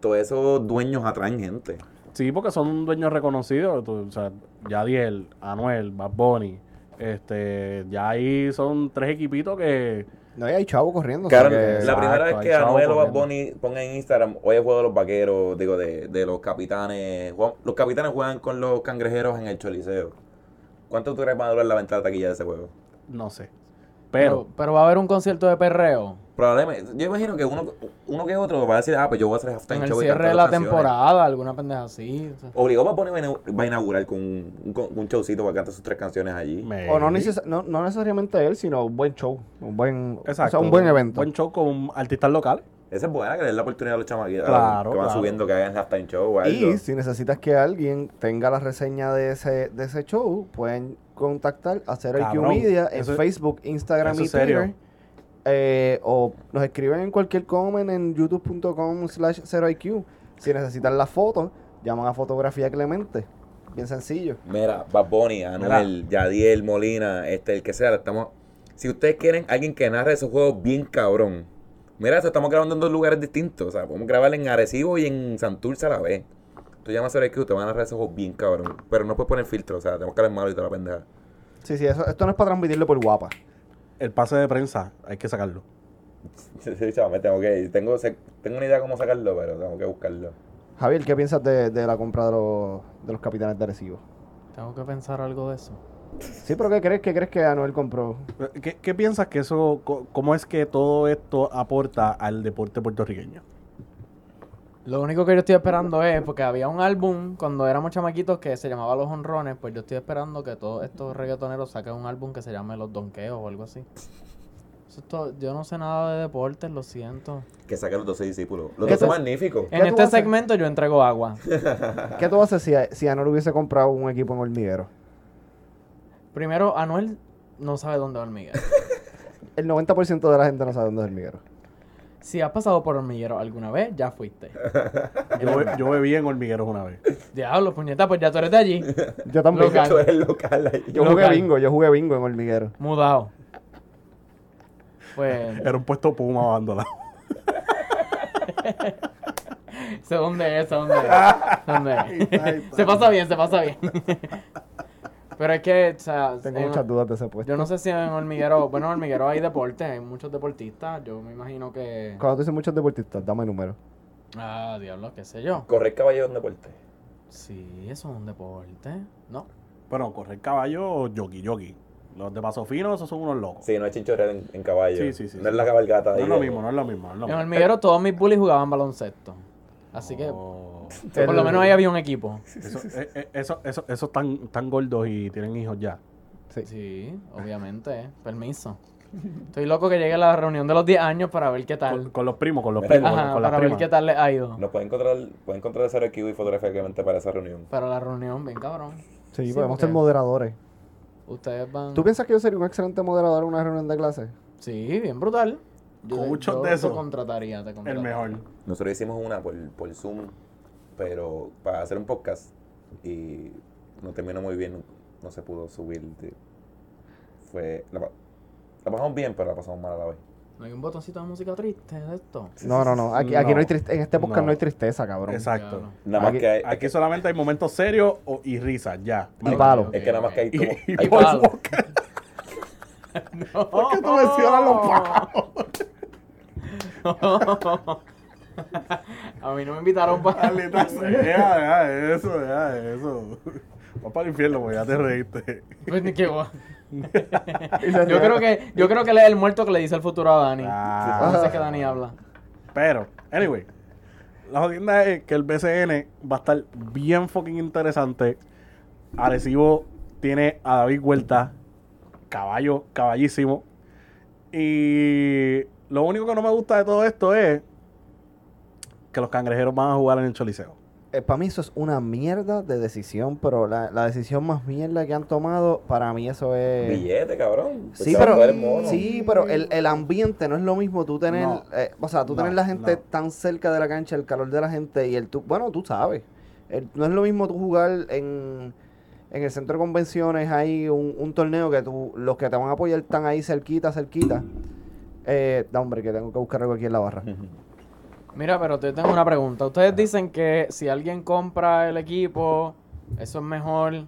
todos esos dueños atraen gente. Sí, porque son dueños reconocidos. o sea, Yadiel, Anuel, Bad Bunny. Este, ya ahí son tres equipitos que. No, hay chavo corriendo. o Claro, sea que- la Exacto, primera vez hay que Anuel o Bad. Bunny ponga en Instagram, hoy el juego de los vaqueros, digo, de, de los capitanes. juegan- Los capitanes juegan con los cangrejeros en el Choliseo. ¿Cuánto tú crees que va a durar la venta de taquilla de ese juego? No sé. Pero, Pero. pero va a haber un concierto de perreo Probablemente, yo imagino que uno, uno que otro va a decir, ah, pues yo voy a hacer halftime en el show cierre de la temporada, alguna pendeja así. o sea. Obligó va a poner va a inaugurar con un, un, con- un showcito para cantar sus tres canciones allí. me- O no, neces- no, no necesariamente él, sino un buen show. Un buen, o sea, Exacto. un buen evento. Buen show con artistas locales. Esa es buena, que le den la oportunidad a los chamaquitos Claro, que van claro. subiendo, que hagan halftime show o algo. Y si necesitas que alguien tenga la reseña de ese, de ese show, pueden contactar a IQ Cabrón, Media en eso- Facebook, Instagram eso y es serio. Eh, o nos escriben en cualquier comment en youtube.com slash 0IQ. Si necesitan la foto, llaman a Fotografía Clemente. Bien sencillo. Mira, Bad Bunny, Anuel, Yadiel, Molina, este, el que sea, estamos... Si ustedes quieren alguien que narre esos juegos bien cabrón, mira, eso estamos grabando en dos lugares distintos. O sea, podemos grabar en Arecibo y en Santurce a la vez. Tú llamas a que te van a narrar esos juegos bien cabrón. Pero no puedes poner filtro, o sea, tenemos que hablar malo y toda la pendeja. Sí, sí, eso, esto no es para transmitirlo por guapa. El pase de prensa, hay que sacarlo. Sí, sí, chaval, me tengo que. Tengo, tengo una idea de cómo sacarlo, pero tengo que buscarlo. Javier, ¿qué piensas de, de la compra de los, de los capitanes de Arecibo? Tengo que pensar algo de eso. Sí, pero ¿qué crees? ¿Qué crees que Anuel compró? ¿Qué, qué piensas que eso, cómo es que todo esto aporta al deporte puertorriqueño? Lo único que yo estoy esperando es, porque había un álbum cuando éramos chamaquitos que se llamaba Los Honrones, pues yo estoy esperando que todos estos reggaetoneros saquen un álbum que se llame Los Donkeos o algo así. Eso es todo- yo no sé nada de deportes, lo siento. Que saque los 12 discípulos. Los ¿Qué 12 tú- magníficos. ¿Qué En tú este haces? segmento yo entrego agua. ¿Qué tú haces si, si Anuel hubiese comprado un equipo en hormiguero? Primero, Anuel no sabe dónde va Hormiguero. El 90% de la gente no sabe dónde es hormiguero. Si has pasado por Hormiguero alguna vez, ya fuiste. Yo, yo bebí en hormigueros una vez. Diablo, puñeta, pues ya tú eres de allí. Yo también. Local. Tú eres local ahí. Yo jugué bingo, yo jugué bingo en hormiguero. Mudado. Pues, Era un puesto puma abandonado. dónde es, dónde es. dónde es. Se pasa bien, se pasa bien. Pero es que, o sea, Tengo en- muchas dudas de ese puesto. yo no sé si en Hormiguero, bueno, en Hormiguero hay deportes, hay muchos deportistas. Yo me imagino que. Cuando tú dices muchos deportistas, dame número. Ah, diablo, qué sé yo. Correr caballo es un deporte. Sí, eso es un deporte. No. Bueno, correr caballo o jockey, jockey. Los de paso fino, esos son unos locos. Sí, no es chinchorreal en, en caballo. Sí, sí, sí, No sí. es la cabalgata No ahí. es lo mismo, no es lo mismo. no es lo En. Hormiguero todos mis bullies jugaban baloncesto. Así que, Oh. por lo menos ahí había un equipo. Eso, eh, eh, eso, eso, esos tan, tan gordos y tienen hijos ya. Sí. Sí, obviamente. Permiso. Estoy loco que llegue a la reunión de los 10 años para ver qué tal. con los primos, con los Mira, primos, Ajá, con para ver qué tal les ha ido. Nos pueden encontrar, pueden encontrar ese archivo y fotografía para esa reunión. Para la reunión, bien cabrón. Sí, Sí, podemos ser moderadores. Ustedes van. ¿Tú piensas que yo sería un excelente moderador en una reunión de clase? Sí, bien brutal. Yo, muchos yo de te esos. contrataría, te El contrataría. mejor. Nosotros hicimos una por, por Zoom, pero para hacer un podcast y no terminó muy bien, no se pudo subir. Fue, la, pa- la pasamos bien, pero la pasamos mal a la vez. ¿No hay un botoncito de música triste de esto? No, no, no. Aquí, aquí no. No. hay triste- en este podcast no. No. hay tristeza, cabrón. Exacto. Nada más Aquí- que hay, Aquí solamente hay momentos serios y risas, ya. Y palo. es que nada más que hay Y, como... y hay- palo. Walker. ¿Por qué tú mencionas los palos? A mí no me invitaron para. Maldita sea, deja eso, deja eso. Vamos para el infierno, pues ya te reíste. Pues ni qué guay. Yo creo que, yo creo que él es el muerto que le dice el futuro a Dani. Ah. No sé que Dani habla. Pero, anyway, la jodienda es que el BCN va a estar bien fucking interesante. Arecibo tiene a David Huerta, caballo, caballísimo. Y lo único que no me gusta de todo esto es que los cangrejeros van a jugar en el Choliseo. para mí eso es una mierda de decisión, pero la, la decisión más mierda que han tomado, para mí eso es... Billete, cabrón. Sí, pero, sí, pero el, el ambiente no es lo mismo tú tener, No. eh, o sea, tú No, tener la gente no. tan cerca de la cancha, el calor de la gente y el tú, bueno, tú sabes, El- no es lo mismo tú jugar en, en el centro de convenciones, hay un, un torneo que tú, los que te van a apoyar están ahí cerquita, cerquita. Eh, da hombre, que tengo que buscar algo aquí en la barra. Mira, pero te tengo una pregunta. Ustedes dicen que si alguien compra el equipo, eso es mejor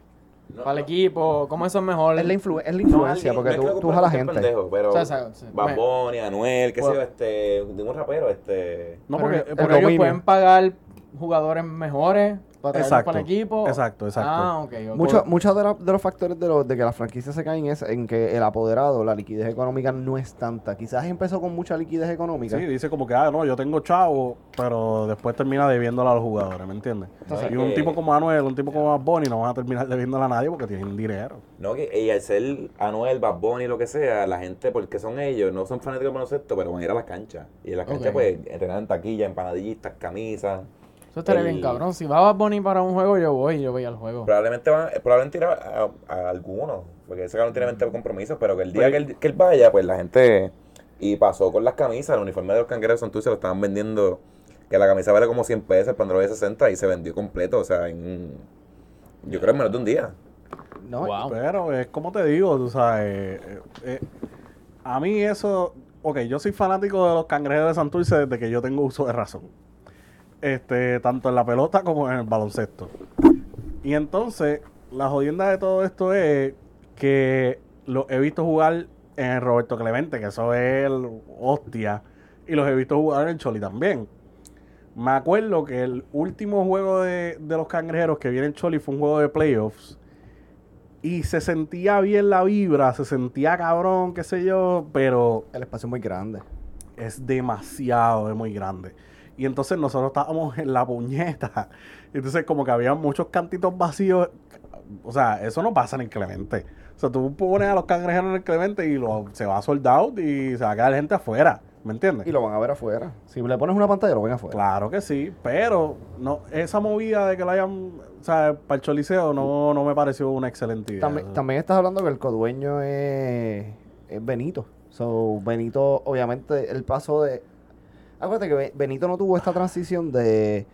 para el equipo. ¿Cómo eso es mejor? Es la, influ- es la influencia, porque tú, tú a la gente. pero O sea, sí, Bunny, Anuel, qué sé yo, este, de un rapero, este... No, pero, porque, ellos pueden pagar jugadores mejores para traerlos Exacto, para el equipo. exacto, exacto. Ah. Muchos muchos de, de los factores de, los- de que las franquicias se caen es en que el apoderado, la liquidez económica no es tanta. Quizás empezó con mucha liquidez económica. Sí, dice como que, ah, no, yo tengo chavo, pero después termina debiéndola a los jugadores, ¿me entiendes? Entonces, y un que- tipo como Anuel, un tipo como Bad Bunny no van a terminar debiéndola a nadie porque tienen dinero. No, que y al ser Anuel, Bad Bunny, lo que sea, la gente, porque son ellos, no son fanáticos de baloncesto, pero van a ir a las canchas. Y en las canchas, pues, entrenan en taquilla, empanadillas, camisas. Eso estaría el- bien cabrón. Si va Bad Bunny para un juego, yo voy, yo voy al juego. Probablemente van, probablemente irá a, a algunos, porque ese cabrón tiene mente de compromisos, pero que el día Pues- que él, que él vaya, pues la gente. Y pasó con las camisas, el uniforme de los cangueros son tú se lo estaban vendiendo, que la camisa vale como 100 pesos, el pantalón de 60 y se vendió completo, o sea, en. Yo creo en menos de un día. ¿no? Wow. Pero es como te digo, tú sabes, eh, eh, a mí eso, ok, yo soy fanático de los cangrejeros de Santurce desde que yo tengo uso de razón. Este, tanto en la pelota como en el baloncesto. Y entonces, la jodienda de todo esto es que lo he visto jugar en Roberto Clemente, que eso es el hostia, y los he visto jugar en el Choli también. Me acuerdo que el último juego de, de los cangrejeros que viene en Choli fue un juego de playoffs. Y se sentía bien la vibra, se sentía cabrón, qué sé yo, pero El espacio es muy grande. es demasiado, es muy grande. Y entonces nosotros estábamos en la puñeta. Entonces como que había muchos cantitos vacíos. O sea, eso no pasa en el Clemente. O sea, tú pones a los cangrejeros en el Clemente y lo, se va a sold out y se va a quedar gente afuera. ¿Me entiendes? Y lo van a ver afuera. Si le pones una pantalla, lo ven afuera. Claro que sí, pero no esa movida de que la hayan, o sea, para el choliseo no, no me pareció una excelente idea. También, también estás hablando que el codueño es, es Benito. So, Benito, obviamente, el paso de. Acuérdate que Be- Benito no tuvo esta transición de.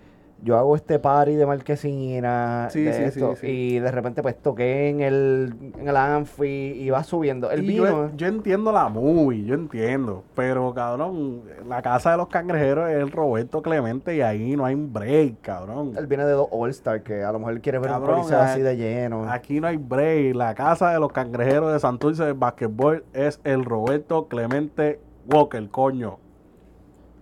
Yo hago este party de marquesina. Sí, de sí, esto, sí. Y de repente, pues toqué en el, en el Anfi y va subiendo. El Y vino. yo, yo entiendo la movie, yo entiendo. Pero, cabrón, la casa de los cangrejeros es el Roberto Clemente y ahí no hay un break, cabrón. Él viene de dos All-Star, que a lo mejor él quiere ver Cabrón, un así de lleno. Aquí no hay break. La casa de los cangrejeros de Santurce de basquetbol es el Roberto Clemente Walker, coño.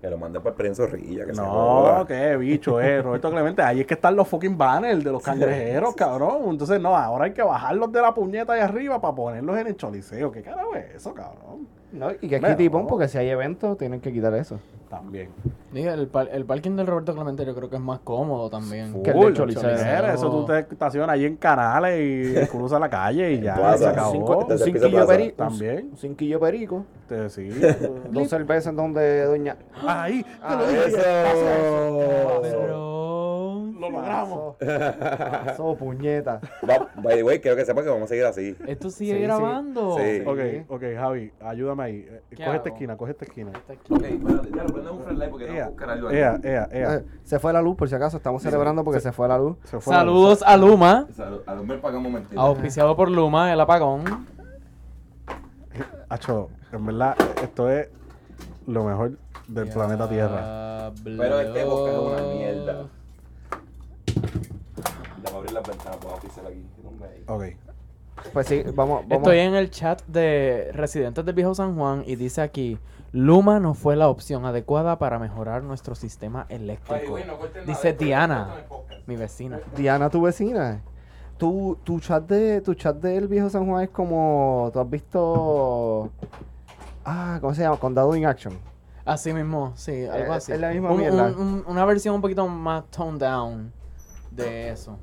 Que lo manden para el Prensa Zorrilla, que No, qué bicho, eh. Roberto Clemente, ahí es que están los fucking banners de los cangrejeros, cabrón. Entonces, no, ahora hay que bajarlos de la puñeta ahí arriba para ponerlos en el choliseo. ¿Qué carajo es eso, cabrón? No, y que aquí Bueno. tipón, porque si hay eventos, tienen que quitar eso. También. Dije, el, par- el parking del Roberto Clemente yo creo que es más cómodo también. Que el del Full, Choliseo. Mira, Eso tú te estacionas ahí en canales y cruzas la calle y ya, Plaza. se acabó. Cinco- un cinquillo perico. También. Un cinquillo perico. Te, sí. Dos cervezas en donde doña. Ahí, te Ah, lo dije. Eso. Lo logramos. Pasó, puñeta. Va- By the way, quiero que sepa que vamos a seguir así. Esto sigue Sí, sí. grabando. Sí. Ok, ok, Javi, ayúdame ahí. Eh, ¿Qué Coge esta hago? esquina, coge esta esquina. Ok, bueno, ya lo prendemos un flashlight porque tengo que Ea, buscar algo aquí. ea, ea, ea. Eh, Se fue la luz, por si acaso. Estamos celebrando porque se fue la luz. Se fue la luz. Saludos a Luma, Salud, A ver, para un momentito. auspiciado por Luma, el apagón. Acho, en verdad, esto es lo mejor del planeta Tierra. Pero este boca es una mierda. Las ventanas, aquí. Ahí. Ok. Pues sí, vamos. vamos. Estoy en el chat de residentes del Viejo San Juan y dice aquí, Luma no fue la opción adecuada para mejorar nuestro sistema eléctrico. Dice Diana, mi vecina. Diana, tu vecina. Tu, tu chat de tu chat del viejo San Juan es como. Tú has visto. Ah, ¿cómo se llama? Condado in Action. Así mismo, sí, algo Eh, así. es la misma Un- mierda. un- un- una versión un poquito más toned down de eso.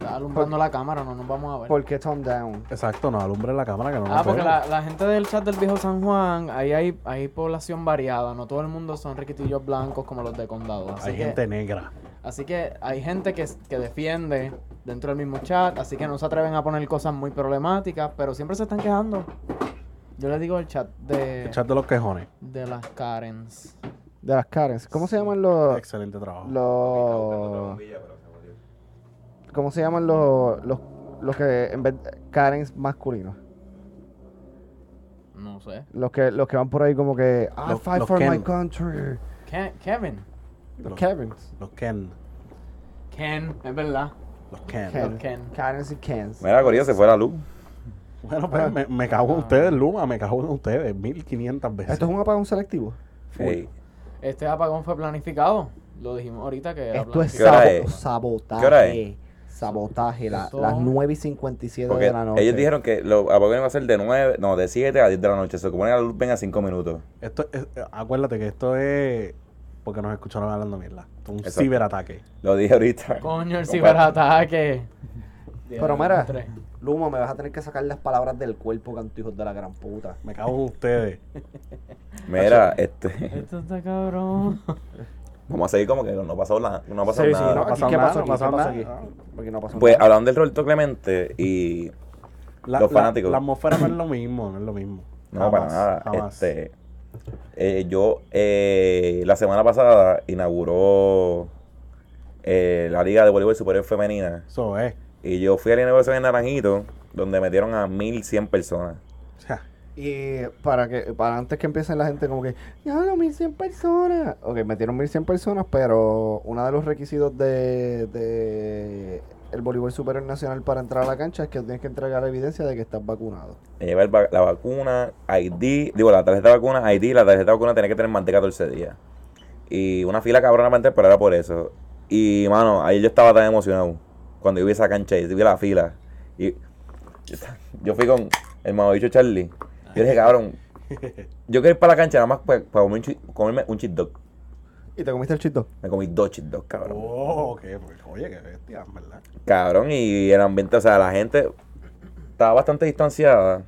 Está alumbrando la cámara, no nos vamos a ver. ¿Por qué Tone Down? Exacto, no alumbre la cámara que no Ah, nos porque vemos. la, la gente del chat del viejo San Juan, ahí hay, hay población variada, no todo el mundo son riquitillos blancos como los de condado. Así Hay que, gente negra. así que hay gente que, que defiende dentro del mismo chat, así que no se atreven a poner cosas muy problemáticas, pero siempre se están quejando. Yo les digo el chat de, El chat de los quejones. de las Karens. De las Karens. ¿Cómo se llaman los. Excelente trabajo. los ¿Cómo se llaman los. los, los que. En vez Karens masculinos? No sé. Los que, los que van por ahí como que. I Los- fight los for my country. Ke- Kevin. Los Karens. Los Ken. Ken, es verdad. Los Ken. Ken. Los Ken. Karens y Kens. Mira, Corillo, se fue la luz. Bueno, pues me, me cago en ustedes, Luma, me cago en ustedes 1500 veces. ¿Esto es un apagón selectivo? Ey. Este apagón fue planificado. Lo dijimos ahorita que era Esto es ¿Qué hora sabo- es? sabotaje. ¿Qué hora es? Sabotaje, la- las 9 y 57 Porque de la noche. ellos dijeron que los apagones va a ser de 9, no, de 7 a 10 de la noche. Se supone que la luz venga 5 minutos. Esto es- eh, acuérdate que esto es porque nos escucharon hablando mierda. Esto es un ciberataque. Lo dije ahorita. Coño, el ciberataque. Pero mira. Luma, me vas a tener que sacar las palabras del cuerpo, canto hijos de la gran puta. Me cago en ustedes. Mira, este. Esto está cabrón. Vamos a seguir como que no ha pasado nada. No ha pasado Sí, sí, nada. no, ha pasado ¿qué nada, pasó no aquí? ha ¿Qué pasado pasó nada. aquí? Aquí no pasó Pues nada. hablando del Roberto Clemente y La, Los fanáticos. La, atmósfera no es lo mismo, no es lo mismo. No, para Jamás, nada. jamás. Este, eh, yo eh, la semana pasada inauguró eh, la Liga de Voleibol Superior Femenina Eso es. y yo fui a la inauguración en Naranjito donde metieron a 1100 personas. Y para que para antes que empiecen la gente como que, ya no, 1100 personas. Ok, metieron 1100 personas, pero uno de los requisitos de, de el voleibol superior nacional para entrar a la cancha es que tienes que entregar evidencia de que estás vacunado. Llevar va- la vacuna, ID, digo, la tarjeta de vacuna, ID, la tarjeta de vacuna tenía que tener más de 14 días. Y una fila cabrona para entrar, pero era por eso. Y, mano, ahí yo estaba tan emocionado cuando yo vi esa cancha y vi la fila. Y yo fui con el mamabicho Charlie. Yo dije, cabrón, yo quiero ir para la cancha nada más para, para comer un chi- comerme un cheat dog. ¿Y te comiste el chito? Me comí dos cheat dogs, cabrón. oh, qué, pues, oye, qué bestia, ¿verdad? Cabrón, y el ambiente, o sea, la gente estaba bastante distanciada.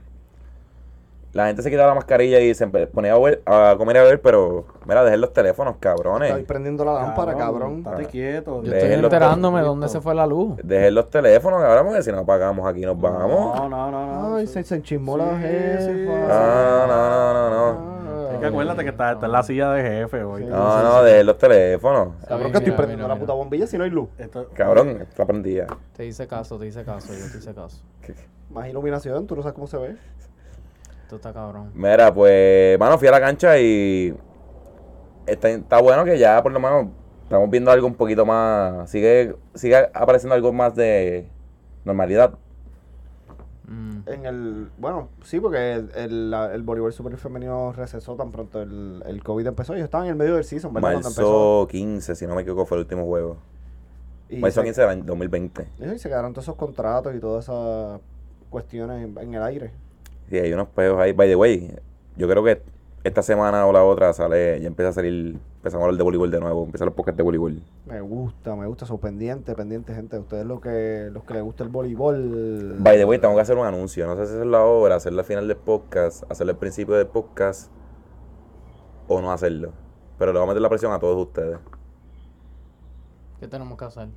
La gente se quitaba la mascarilla y se ponía a, ver- a comer y a beber, pero mira, dejen los teléfonos, cabrones. Estoy prendiendo la lámpara, cabrón. Estate quieto. Yo Dejen estoy enterándome dónde se fue la luz. Dejen los teléfonos, cabrón, porque si no apagamos aquí nos vamos. No, no, no, no. Ay, se, se enchismó la jefa. sí. No, no, no, no, no. Ah. Es que acuérdate que está, está en la silla de jefe hoy. Sí. No, no, dejen los teléfonos. Cabrón, que estoy prendiendo mira, la mira. puta bombilla si no hay luz. Esto- Cabrón, está prendida. Te hice caso, te hice caso, yo te hice caso. Más iluminación, tú no sabes cómo se ve. Esto está cabrón. Mira, pues, mano, fui a la cancha y está, está bueno que ya por lo menos estamos viendo algo un poquito más, sigue, sigue apareciendo algo más de normalidad. Mm. En el, bueno, sí, porque el, el, la- el voleibol superior femenino recesó tan pronto el, el COVID empezó. Ellos estaban en el medio del season, ¿verdad? Cuando empezó. Marzo 15, si no me equivoco, fue el último juego. Y Marzo se, 15 del año 2020. y se quedaron todos esos contratos y todas esas cuestiones en, en el aire. Sí, hay unos peos ahí. By the way, yo creo que esta semana o la otra sale, ya empieza a salir, empezamos a hablar de voleibol de nuevo, empiezan los podcasts de voleibol. Me gusta, me gusta, son pendientes, pendientes, gente. Ustedes lo que, los que les gusta el voleibol. By the way, tengo que hacer un anuncio. No sé si hacerlo ahora, hacerlo al final del podcast, hacerlo al principio del podcast o no hacerlo. Pero le voy a meter la presión a todos ustedes. ¿Qué tenemos que hacer?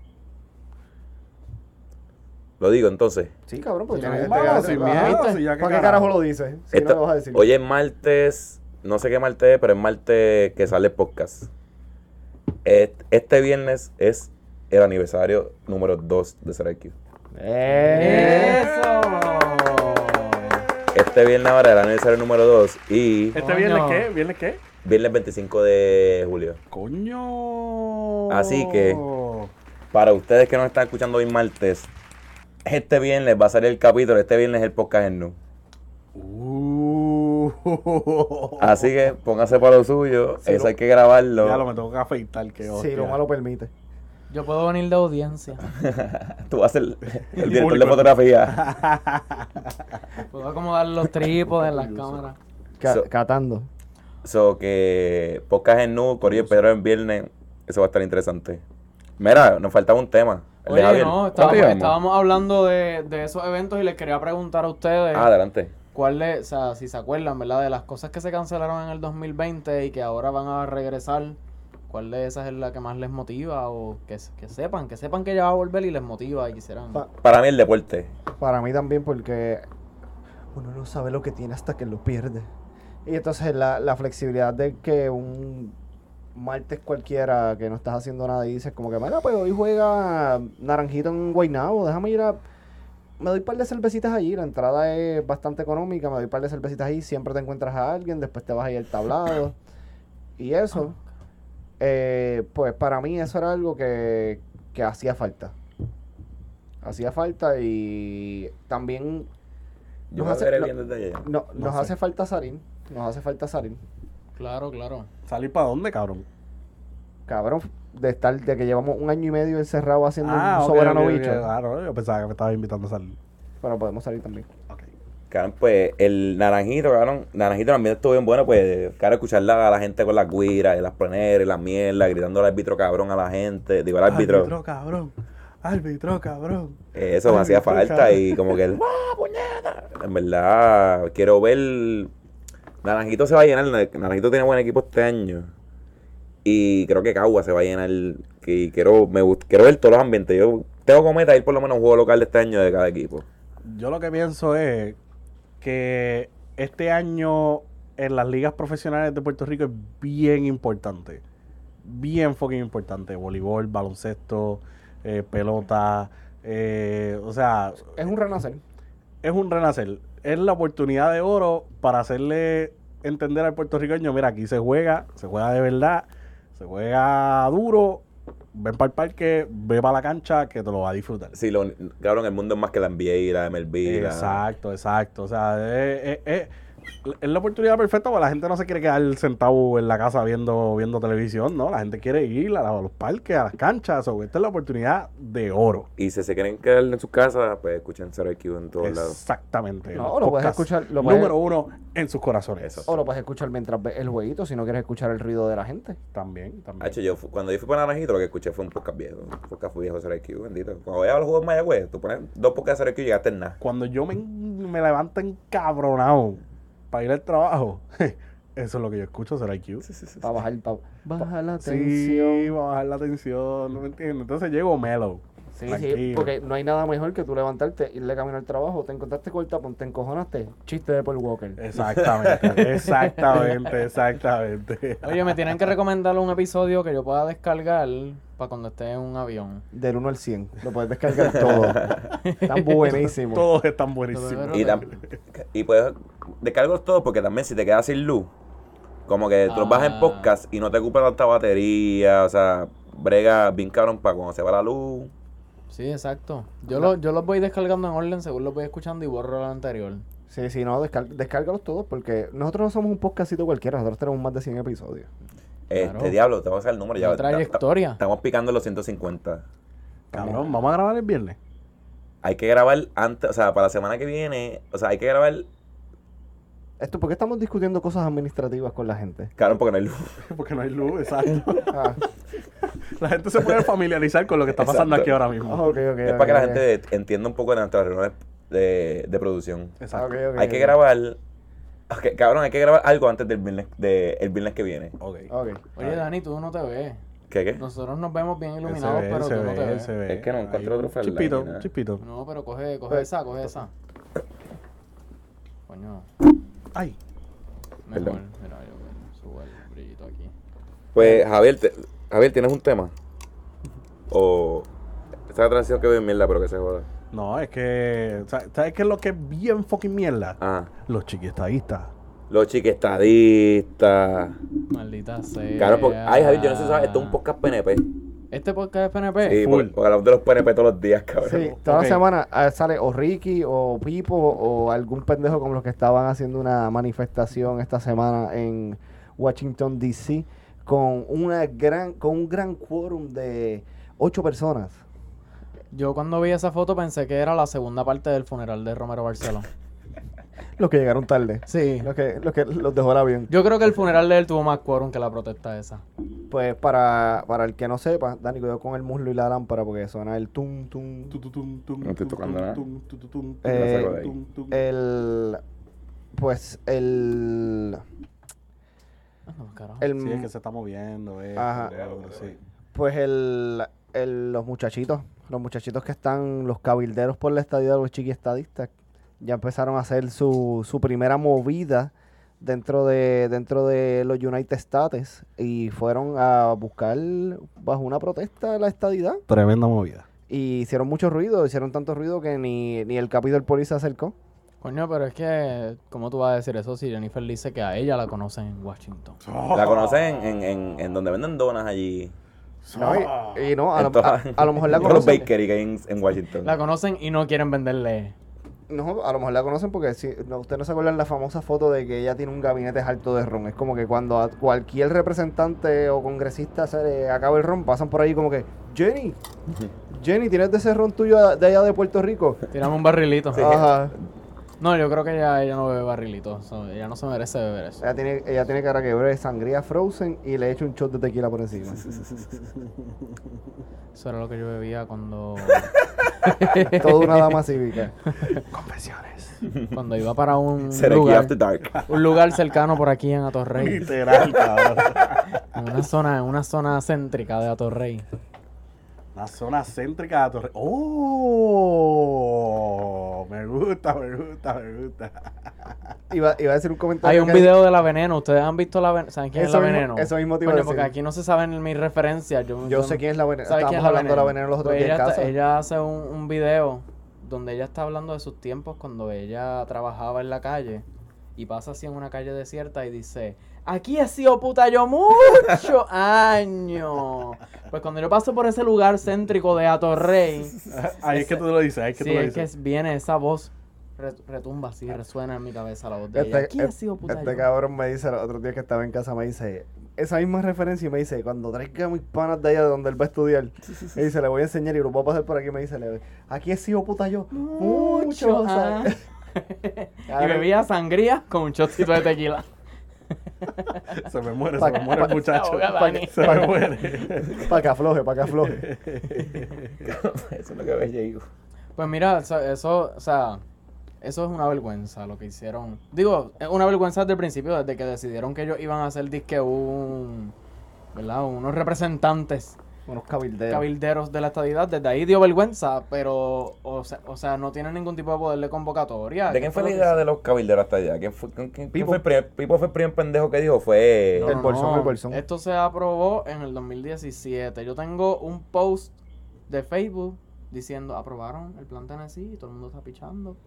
Lo digo entonces. Sí, cabrón, porque Sí, tiene no, Vamos, sin ajá. miedo, ¿viste? si ya que ¿Para qué carajo lo dices? Si Esta- no lo vas a decir. hoy es martes, no sé qué martes es, pero es martes que sale el podcast. Este viernes es el aniversario número 2 de Sergio. ¡Eh! Este viernes ahora es el aniversario número 2 y ¿Este Coño. viernes qué? ¿Viernes qué? viernes 25 de julio. Coño. Así que- Para ustedes que nos están escuchando hoy martes, este viernes va a salir el capítulo, este viernes es el podcast en nu. Uh. Así que póngase para lo suyo, Sí, eso lo- hay que grabarlo. Ya lo me tengo que afeitar, que Si hostia. lo permite. Yo puedo venir de audiencia. Tú vas a ser el, el director público. de fotografía. Puedo acomodar los trípodes en las cámaras. So- catando. So que podcast en nu, Corillo Pedro en viernes, eso va a estar interesante. Mira, nos faltaba un tema. De Oye, Javier. no, ¿Cuánto estábamos, estábamos hablando de, de esos eventos y les quería preguntar a ustedes Ah, adelante. cuál o sea, si se acuerdan, ¿verdad? De las cosas que se cancelaron en el 2020 y que ahora van a regresar, ¿cuál de esas es la que más les motiva? O que, que sepan, que sepan que ya va a volver y les motiva y quisieran... Pa- Para mí el deporte. Para mí también porque uno no sabe lo que tiene hasta que lo pierde. Y entonces la, la flexibilidad de que un martes cualquiera que no estás haciendo nada y dices como que, mira, pues hoy juega Naranjito en Guaynabo, déjame ir a... Me doy un par de cervecitas allí, la entrada es bastante económica, me doy un par de cervecitas allí, siempre te encuentras a alguien, después te vas ahí al tablado. Y eso, eh, pues para mí eso era algo que, que hacía falta. Hacía falta y también Yo Nos hace- no- bien desde allá. no, nos sé. hace falta salir. Nos hace falta salir. Claro, claro. ¿Salir para dónde, cabrón? cabrón, de estar, de que llevamos un año y medio encerrado haciendo Ah, un soberano ok, ok. bicho. Ah, no, yo pensaba que me estaba invitando a salir. Pero podemos salir también. Ok. Cabrón, pues el naranjito, cabrón, naranjito también estuvo bien bueno, pues, claro, escuchar a la gente con las guiras y las pleneras y las mierdas, gritando al árbitro cabrón a la gente, digo al árbitro, Árbitro, cabrón. Árbitro, cabrón. eso me hacía falta cabrón. y como que el, ¡ah, puñeta! En verdad, quiero ver, Naranjito se va a llenar, Naranjito tiene buen equipo este año y creo que Cagua se va a llenar y quiero, me gust- quiero ver todos los ambientes, yo tengo como meta ir por lo menos a un juego local de este año de cada equipo. Yo lo que pienso es que este año en las ligas profesionales de Puerto Rico es bien importante. Bien fucking importante. Voleibol, baloncesto, eh, pelota. eh, o sea, Es un renacer. es un renacer. Es la oportunidad de oro para hacerle entender al puertorriqueño, mira, aquí se juega, se juega de verdad, se juega duro, ven para el parque, ve para la cancha, que te lo va a disfrutar. Sí, lo, cabrón, el mundo es más que la NBA y la MLB. la- Exacto, exacto. O sea, es, es- es- es la oportunidad perfecta porque la gente no se quiere quedar sentado en la casa viendo, viendo televisión, ¿no? La gente quiere ir a, los parques, a las canchas. o esta es la oportunidad de oro. Y si se quieren quedar en sus casas, pues escuchen Zero IQ en todos lados. Exactamente. No, lo puedes escuchar, lo puedes- número uno en sus corazones. Eso. O lo puedes escuchar mientras ves el jueguito si no quieres escuchar el ruido de la gente. También, también. Hacho, yo cuando yo fui para Naranjito, lo que escuché fue un podcast viejo. Un podcast viejo Zero IQ, bendito. Cuando voy a los juegos de Mayagüez, tú pones dos podcasts de Zero IQ y llegaste en nada. Cuando yo me, me levanto encabronado para ir al trabajo, eso es lo que yo escucho, será IQ. Para bajar, pa- bajar la Sí, tensión. va a bajar la tensión, no me entiendes. Entonces llego mellow. Sí, sí, porque no hay nada mejor que tú levantarte, irle camino al trabajo, te encontraste con el tapón, te encojonaste, chiste de Paul Walker. Exactamente, exactamente, exactamente. Oye, me tienen que recomendar un episodio que yo pueda descargar para cuando esté en un avión. Del 1 al 100, lo puedes descargar todo. Están buenísimos. Todos están buenísimos. Y, y puedes descargos todo porque también si te quedas sin luz, como que tú bajas en Ah. podcast y no te ocupa tanta batería, o sea, brega bien cabrón para cuando se va la luz. Sí, exacto. Yo, lo, yo los voy descargando en orden según los voy escuchando y borro lo anterior. Sí, sí, no, descar- descárgalos todos porque nosotros no somos un podcastito cualquiera, nosotros tenemos más de 100 episodios. Este Claro. diablo, te voy a hacer el número ya. Trayectoria. Estamos picando los 150. Cabrón, vamos a grabar el viernes. Hay que grabar antes, o sea, para la semana que viene, o sea, hay que grabar, Esto, ¿por qué estamos discutiendo cosas administrativas con la gente? cabrón, porque no hay luz. Porque no hay luz, exacto. Ah, La gente se puede familiarizar con lo que está pasando Exacto. aquí ahora mismo. ok, ok. es ok, para que la gente entienda un poco de nuestras reuniones de, de producción. Exacto. Hay que grabar, ok, cabrón, hay que grabar algo antes del viernes, de, el viernes que viene. Ok. Ok. Oye, Dani, tú no te ves. ¿Qué, qué? Nosotros nos vemos bien iluminados, ve, pero tú no te ve, ves. ve. Es que no encuentro Ahí, otro flashlight Chispito, chispito. No, pero coge, coge Pues- esa, coge esa. Coño, Ay, mejor. Perdón. Mira, yo subo el brillito aquí. Pues, Javier, te- Javier, ¿tienes un tema? O esta transición que veo en mierda, pero que se joda. no, es que. sa- ¿Sabes qué es lo que es bien fucking mierda? Ajá. Los chiquistadistas. Los chiquestadistas. Maldita sea. Claro, porque, ay, Javier, yo no sé si sabes, esto es un podcast PNP. ¿Este podcast es PNP? Sí, full. porque, porque hablamos de los PNP todos los días, cabrón. Sí, toda Ok. la semana ah, sale o Ricky o Pipo o algún pendejo como los que estaban haciendo una manifestación esta semana en Washington DC con una gran con un gran quórum de ocho personas. Yo cuando vi esa foto pensé que era la segunda parte del funeral de Romero Barceló. Los que llegaron tarde. Sí. Los que, los que los dejó el avión. Yo creo que el funeral de él tuvo más quórum que la protesta esa. Pues para, para el que no sepa, Dani, cuidado con el muslo y la lámpara porque suena el tum tum. Tu, tu, tum, tum, No estoy tum, tocando tum, nada. tum, tum, Eh, tum, tum, tum. El pues el Ah, no, carajo. el Sí, es que se está moviendo. eh, Ajá. sí. Pues el, el- los muchachitos, los muchachitos que están, los cabilderos por la estadía de los chiquiestadistas, ya empezaron a hacer su, su primera movida dentro de, dentro de los United States y fueron a buscar bajo una protesta la estadidad. Tremenda movida. Y hicieron mucho ruido, hicieron tanto ruido que ni, ni el Capitol Police se acercó. Coño, pero es que, ¿cómo tú vas a decir eso si Jennifer dice que a ella la conocen en Washington? La conocen en, en, en donde venden donas allí. No, y, y no, a, lo, todas- a- a lo mejor la en todos los conocen. bakery en, en Washington. La conocen y no quieren venderle. No, a lo mejor la conocen porque si, no, ustedes no se acuerdan la famosa foto de que ella tiene un gabinete alto de ron. Es como que cuando a cualquier representante o congresista se le acaba el ron, pasan por ahí como que, Jenny, Jenny, ¿tienes de ese ron tuyo de allá de Puerto Rico? Tirame un barrilito. Ajá. No, yo creo que ella, ella no bebe barrilito. so, ella no se merece beber eso. Ella tiene, ella tiene cara que bebe sangría frozen y le echa un shot de tequila por encima. Eso era lo que yo bebía cuando, Toda una dama cívica. cuando iba para un lugar, After Dark. un lugar cercano por aquí en Atorrey. Literal, cabrón. En una zona, en una zona céntrica de Atorrey. La zona céntrica de Torre. ¡Oh! Me gusta, me gusta, me gusta. Iba, iba a decir un comentario. Hay un que- video de la veneno. ¿Ustedes han visto la veneno? ¿Saben quién Eso es la mismo- veneno? eso mismo te iba a decir. porque aquí no se saben mis referencias. Yo, Yo sé quién es la veneno. ¿Sabes Estábamos quién es la hablando de la veneno? los otros Pues días en ella, casa. está- ella hace un, un video donde ella está hablando de sus tiempos cuando ella trabajaba en la calle y pasa así en una calle desierta y dice, aquí he sido puta yo muchos años. Pues cuando yo paso por ese lugar céntrico de Atorrey, Ahí es que tú lo dices, ahí es que sí, tú lo es que dices. es- viene esa voz, re- retumba así, resuena en mi cabeza la voz de ella. Este, Aquí he sido puta este yo. cabrón me dice el otro día que estaba en casa, me dice esa misma referencia y me dice, cuando traiga mis panas de allá de donde él va a estudiar, me dice, le voy a enseñar y lo voy a pasar por aquí, me dice, le- aquí he sido puta yo mucho. Mucho, ah. y bebía sangría con un shotcito de tequila. Se me muere, Pa- se me muere el muchacho. ahoga. Se me muere. para que afloje, para que afloje. Eso es lo que ve Diego. Pues mira, eso, eso, o sea, eso es una vergüenza lo que hicieron. Digo, es una vergüenza desde el principio, desde que decidieron que ellos iban a hacer disque un, ¿verdad? Unos representantes Unos cabilderos. cabilderos de la estadidad. Desde ahí dio vergüenza, pero, o sea, o sea, no tienen ningún tipo de poder de convocatoria. ¿De quién fue la idea de los cabilderos hasta allá? ¿Quién fue, quién, quién Pipo. fue el primer, Pipo fue el primer pendejo que dijo? Fue... No, El no, bolsón, no. el bolsón. Esto se aprobó en el 2017. Yo tengo un post de Facebook diciendo, aprobaron el plan Tennessee y todo el mundo está pichando.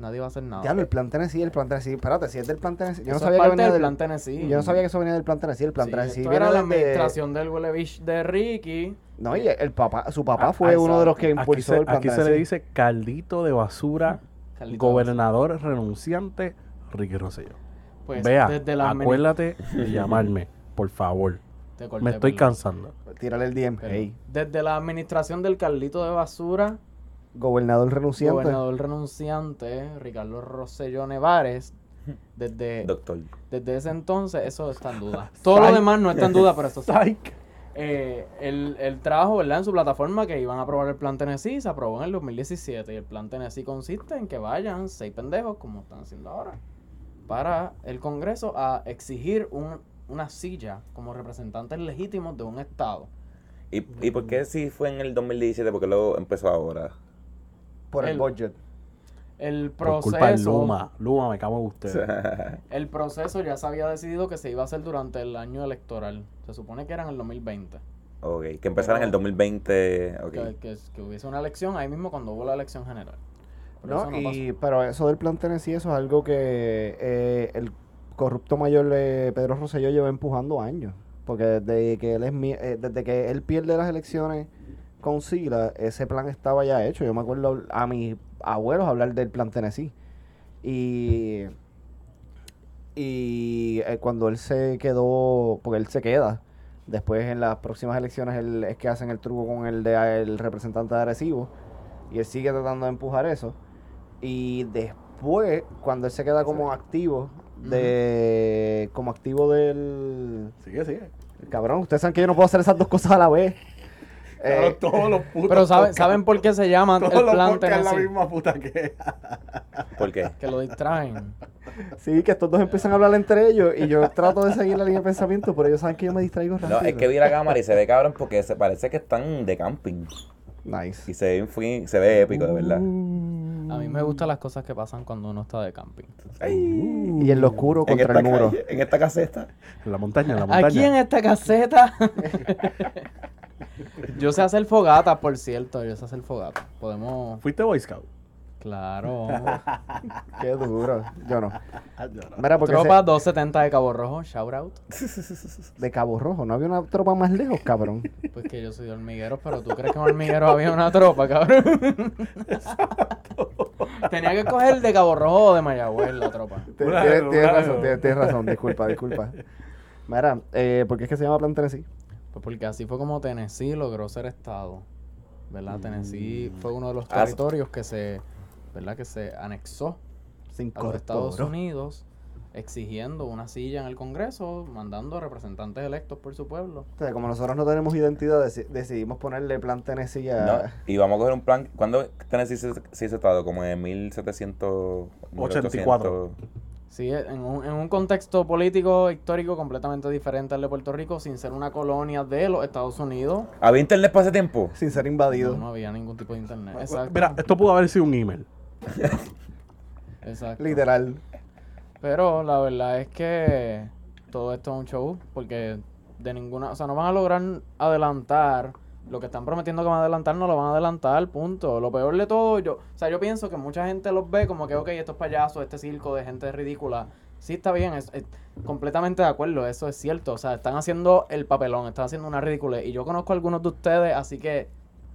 Nadie va a hacer nada. Diablo, el plan Tennessee, el plan Tennessee. Espérate, si es del plan Tennessee. Yo no sabía es que venía del del plan Tennessee. Yo no sabía que eso venía del plan Tennessee. El plan Sí, Tennessee esto viene era la desde- administración del Huelebish de Ricky. No, y el papá, su papá Ah, fue ah, uno de los que impulsó se, el plan aquí se le dice caldito de basura, Carlito gobernador renunciante, Ricky Rosselló. Pues, Vea, desde la admini- acuérdate de llamarme, por favor. Corté, Me estoy perdón. cansando. Tírale el DM. Pero Hey, Desde la administración del Carlito de Basura, gobernador renunciante. gobernador renunciante, Ricardo Rosselló Nevares, desde, Doctor. desde ese entonces eso está en duda. Todo lo demás no está en duda, pero eso sí. Psych. Eh, el, el trabajo, ¿verdad? En su plataforma que iban a aprobar el plan Tennessee, se aprobó en el 2017 y el plan Tennessee consiste en que vayan seis pendejos, como están haciendo ahora, para el Congreso a exigir un- una silla como representantes legítimos de un Estado. ¿Y, ¿Y por qué si fue en el 2017? Porque luego empezó ahora. Por el El- budget. El Por culpa de proceso, Luma. Luma, me cago en usted. el proceso ya se había decidido que se iba a hacer durante el año electoral. Se supone que era en el 2020. ok, que empezara en el 2020. Ok. Que, que- que hubiese una elección ahí mismo cuando hubo la elección general. Pero No, eso no y, pero eso del plan Tennessee, eso es algo que eh, el corrupto mayor de Pedro Rosselló lleva empujando años. Porque desde que él es mi- eh, desde que él pierde las elecciones con Sila, ese plan estaba ya hecho. Yo me acuerdo a mis abuelos hablar del plan Tennessee. Y y eh, cuando él se quedó, porque él se queda, después en las próximas elecciones él, es que hacen el truco con el de el representante de Arecibo y él sigue tratando de empujar eso. Y después, cuando él se queda como activo, de como activo del Sigue, sigue. cabrón, ustedes saben que yo no puedo hacer esas dos cosas a la vez. Cabrón, Eh, todos los putos. Pero ¿saben, podcasts- ¿saben por qué se llama Todos el los plan podcasts es la Tennessee? misma puta que. ¿Por qué? Que lo distraen. sí, que estos dos empiezan a hablar entre ellos y yo trato de seguir la línea de pensamiento, pero ellos saben que yo me distraigo rápido. No, es que vi la cámara y se ve cabrón porque se parece que están de camping. Nice. Y se ve, se ve épico, de verdad. A mí me gustan las cosas que pasan cuando uno está de camping. Ay, Y en lo oscuro contra el muro. calle, en esta caseta. En la montaña, en la montaña. Aquí en esta caseta. yo sé hacer fogata, por cierto. Yo sé hacer fogata. Podemos. ¿Fuiste Boy Scout? Claro. Qué duro. Yo no. Mira, porque Tropa 270 de Cabo Rojo. Shout out. de Cabo Rojo, no había una tropa más lejos, cabrón. Pues que yo soy de hormigueros, pero tú crees que en hormigueros había una tropa, cabrón. Tenía que coger de Cabo Rojo o de Mayagüez la tropa. Tienes razón, tienes, tienes razón, disculpa, disculpa. Mira, eh, ¿por qué es que se llama Plan Tennessee? Pues porque así fue como Tennessee logró ser estado. ¿Verdad? Tennessee fue uno de los Ah, territorios que se, ¿verdad? Que se anexó Sin a los Estados Unidos exigiendo una silla en el Congreso, mandando representantes electos por su pueblo. O sea, como nosotros no tenemos identidad, deci- decidimos ponerle Plan Tennessee a... No, y vamos a coger un plan. ¿Cuándo Tennessee se, se hizo estado? Como en 1700. 84. 1800. Sí, en un, en un contexto político histórico completamente diferente al de Puerto Rico, sin ser una colonia de los Estados Unidos. ¿Había internet para ese tiempo? Sin ser No, invadido. no había ningún tipo de internet. Exacto. Mira, esto pudo haber sido un email. exacto. Literal. Pero la verdad es que todo esto es un show, porque de ninguna, o sea, no van a lograr adelantar lo que están prometiendo que van a adelantar, no lo van a adelantar, punto. Lo peor de todo, yo, o sea, yo pienso que mucha gente los ve como que, ok, estos payasos, este circo de gente ridícula. Sí, está bien, es, es completamente de acuerdo, eso es cierto. O sea, están haciendo el papelón, están haciendo una ridícula. Y yo conozco a algunos de ustedes, así que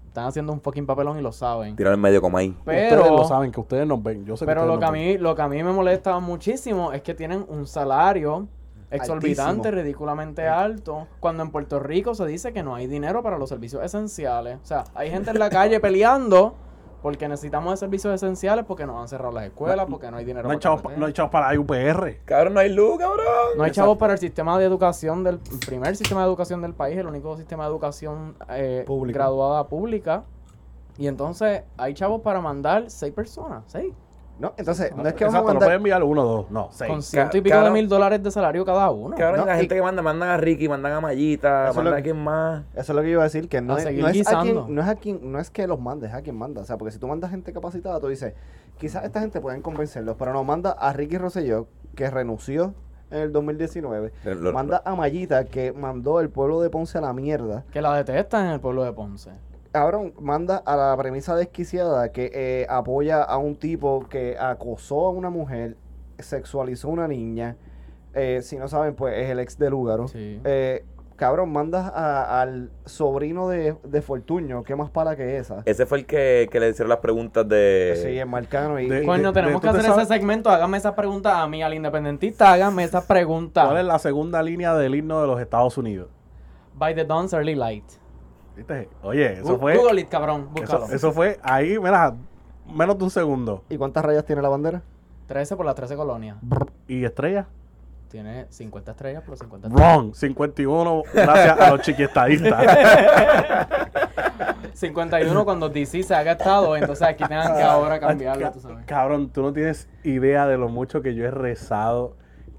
están haciendo un fucking papelón y lo saben. Tirar en medio como ahí. ustedes Pero, lo saben, que ustedes nos ven. Yo sé que pero ustedes lo que, a ven. mí, lo que a mí me molesta muchísimo es que tienen un salario exorbitante, Altísimo. ridículamente alto, cuando en Puerto Rico se dice que no hay dinero para los servicios esenciales. O sea, hay gente en la calle peleando porque necesitamos de servicios esenciales, porque nos han cerrado las escuelas, porque no hay dinero No hay para chavos pa- no hay chavos para la UPR. Cabrón, no hay luz, cabrón. No hay chavos para el sistema de educación del el primer sistema de educación del país, el único sistema de educación eh, Pública. graduada pública. Y entonces hay chavos para mandar seis personas, seis. No, entonces, no es que vamos a Exacto, no mandar... pueden enviar uno, dos, no, seis. Con ciento y pico de mil dólares de salario cada uno. Cabrón, No, la y- gente que manda, mandan a Ricky, mandan a Mayita, Eso es mandan lo- a quien más. Eso es lo que iba a decir, que no, A es, seguir no, es a guisando. quien, no es a quien, no es que los mandes, es a quien manda. O sea, porque si tú mandas gente capacitada, tú dices, quizás esta gente pueden convencerlos, pero no manda a Ricky Rosselló, que renunció en el 2019. Lo- lo- manda a Mayita, que mandó el pueblo de Ponce a la mierda. Que la detestan en el pueblo de Ponce. Cabrón, manda a la premisa desquiciada que eh, apoya a un tipo que acosó a una mujer, sexualizó a una niña. Eh, si no saben, pues es el ex de Lúgaro. Sí. Eh, cabrón, mandas a- al sobrino de, de Fortuño, ¿qué más para que esa? Ese fue el que, que le hicieron las preguntas de. Sí, es Marcano y... de- y- Coño, de- tenemos ¿tú que te hacer sabes? ese segmento. Hágame esas preguntas a mí, al independentista. Hágame esas preguntas. ¿Cuál es la segunda línea del himno de los Estados Unidos? By the Dawn's Early Light. ¿Viste? Oye, eso fue. Google it, cabrón. Búscalo. Eso, eso fue ahí, mira, menos de un segundo. ¿Y cuántas rayas tiene la bandera? 13 por las 13 colonias. ¿Y estrella? Tiene 50 estrellas por 50 estrellas. Wrong. 51, gracias a los chiquiestadistas. 51 cuando DC se haga estado. Entonces aquí tengan que ahora cambiarlo, tú sabes. Cabrón, tú no tienes idea de lo mucho que yo he rezado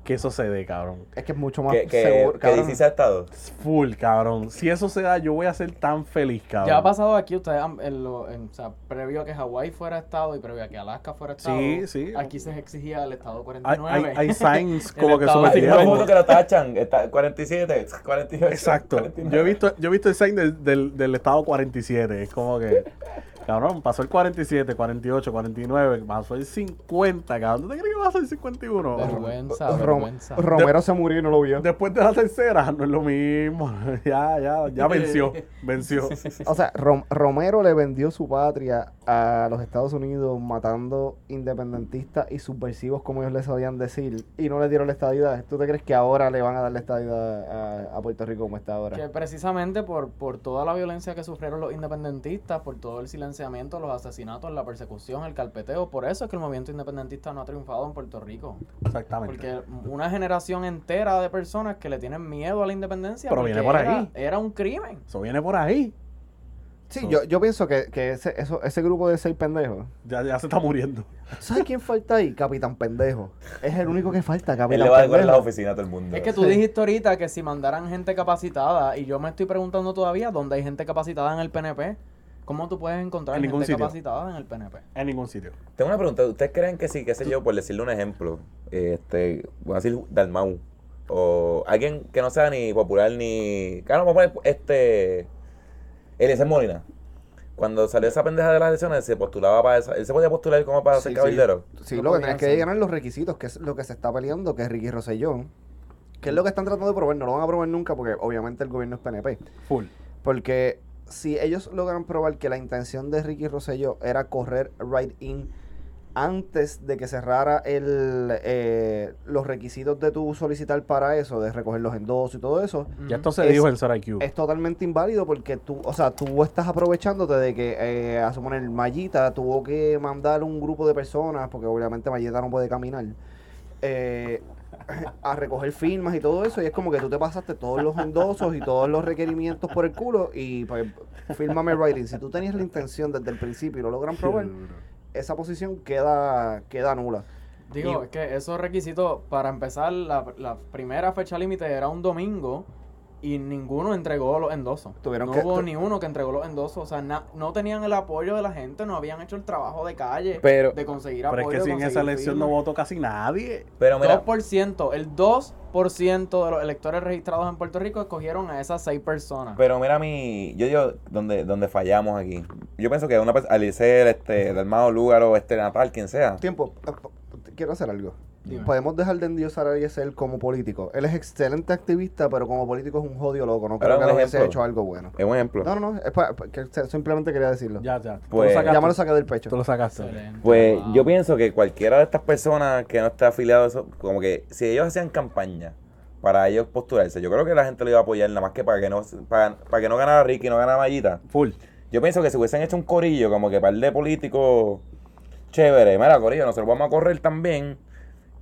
que eso se dé, cabrón. Es que es mucho más Que, que, seguro, que cabrón. DC se ha estado. Full, cabrón. Si eso se da, yo voy a ser tan feliz, cabrón. Ya ha pasado aquí, ustedes, han- en lo- en- o sea, previo a que Hawái fuera estado y previo a que Alaska fuera estado, Sí, sí. aquí se exigía el estado Hay, 49. hay, hay signs El como que estado Hay de una sometieron. foto que lo tachan. Está 47, 48. Exacto. 49. Yo he visto, yo he visto el sign del, del, del estado 47. Es como que, cabrón, pasó el 47, 48, 49, pasó el 50, cabrón. ¿Tú te crees que va a ser el 51? Vergüenza, Rom- vergüenza. Romero se murió y no lo vio. Después de la tercera, no es lo mismo. ya, ya, ya venció. Venció. O sea, Rom- Romero le vendió su patria a los Estados Unidos matando independentistas y subversivos, como ellos les sabían decir, y no le dieron la estadidad. ¿Tú te crees que ahora le van a dar la estadidad a, a Puerto Rico como está ahora? Que precisamente por, por toda la violencia que sufrieron los independentistas, por todo el silenciamiento, los asesinatos, la persecución, el carpeteo, por eso es que el movimiento independentista no ha triunfado en Puerto Rico. Exactamente. Porque una generación entera de personas que le tienen miedo a la independencia Pero viene por era, ahí. era un crimen. Eso viene por ahí. Sí, yo, yo pienso que, que ese, eso, ese grupo de seis pendejos. Ya, ya se está muriendo. ¿Sabes quién falta ahí? Capitán Pendejo. Es el único que falta, Él Capitán le va a las oficinas a todo el mundo. Es que tú dijiste ahorita que si mandaran gente capacitada, y yo me estoy preguntando todavía dónde hay gente capacitada en el PNP. ¿Cómo tú puedes encontrar En gente sitio. capacitada en el PNP? En ningún sitio. Tengo una pregunta. ¿Ustedes creen que sí, qué sé yo, por decirle un ejemplo, este, voy a decir Dalmau, o alguien que no sea ni popular ni... Claro, vamos a poner este... Eliezer Molina. Cuando salió esa pendeja de las elecciones, se postulaba para esa... Él se podía postular como para Sí, ser sí. cabildero. Sí, No lo que tenés que llegar los requisitos, que es lo que se está peleando, que es Ricky Rosselló. Que es lo que están tratando de probar. No lo van a probar nunca porque obviamente el gobierno es PNP. Full. Porque si ellos logran probar que la intención de Ricky Rosselló era correr right in antes de que cerrara el, eh, los requisitos de tu solicitar para eso, de recoger los endosos y todo eso, Ya esto se Es- dijo en SarIQ. es totalmente inválido porque tú, o sea, tú estás aprovechándote de que, eh, a suponer, Mallita tuvo que mandar un grupo de personas, porque obviamente Mallita no puede caminar, eh, a recoger firmas y todo eso, y es como que tú te pasaste todos los endosos y todos los requerimientos por el culo y pues fírmame el writing. Si tú tenías la intención desde el principio y lo logran probar, esa posición queda, queda nula. Digo, Y- es que esos requisitos, para empezar, la, la primera fecha límite era un domingo y ninguno entregó los endosos. Tuvieron no que- hubo tu- ni uno que entregó los endosos. O sea, na- no tenían el apoyo de la gente, no habían hecho el trabajo de calle Pero- de conseguir Pero apoyo. es que de si en esa elección no votó casi nadie. Pero mira, 2%, el 2% de los electores registrados en Puerto Rico escogieron a esas seis personas. pero mira mi, yo digo donde, donde fallamos aquí. Yo pienso que una persona, Alicer, este, Dalmado Lúgaro, este Natal, quien sea. Tiempo, eh, quiero hacer algo. Dime. Podemos dejar de endiosar a Eliezer como político. Él es excelente activista, pero como político es un jodido loco. No Pero creo que le hubiese hecho algo bueno. Es un ejemplo. No, no, no. Es pa- pa- que se- simplemente quería decirlo. Ya, ya. Pues- lo sacaste. Ya me lo saqué del pecho. Tú lo sacaste. Excelente, Pues wow. yo pienso que cualquiera de estas personas que no esté afiliado a eso, como que si ellos hacían campaña para ellos postularse, yo creo que la gente lo iba a apoyar nada más que para que no para, para que no ganara Ricky y no ganara Mallita. Full. Yo pienso que si hubiesen hecho un corillo, como que par de políticos chévere, mira, corillo, nosotros vamos a correr también,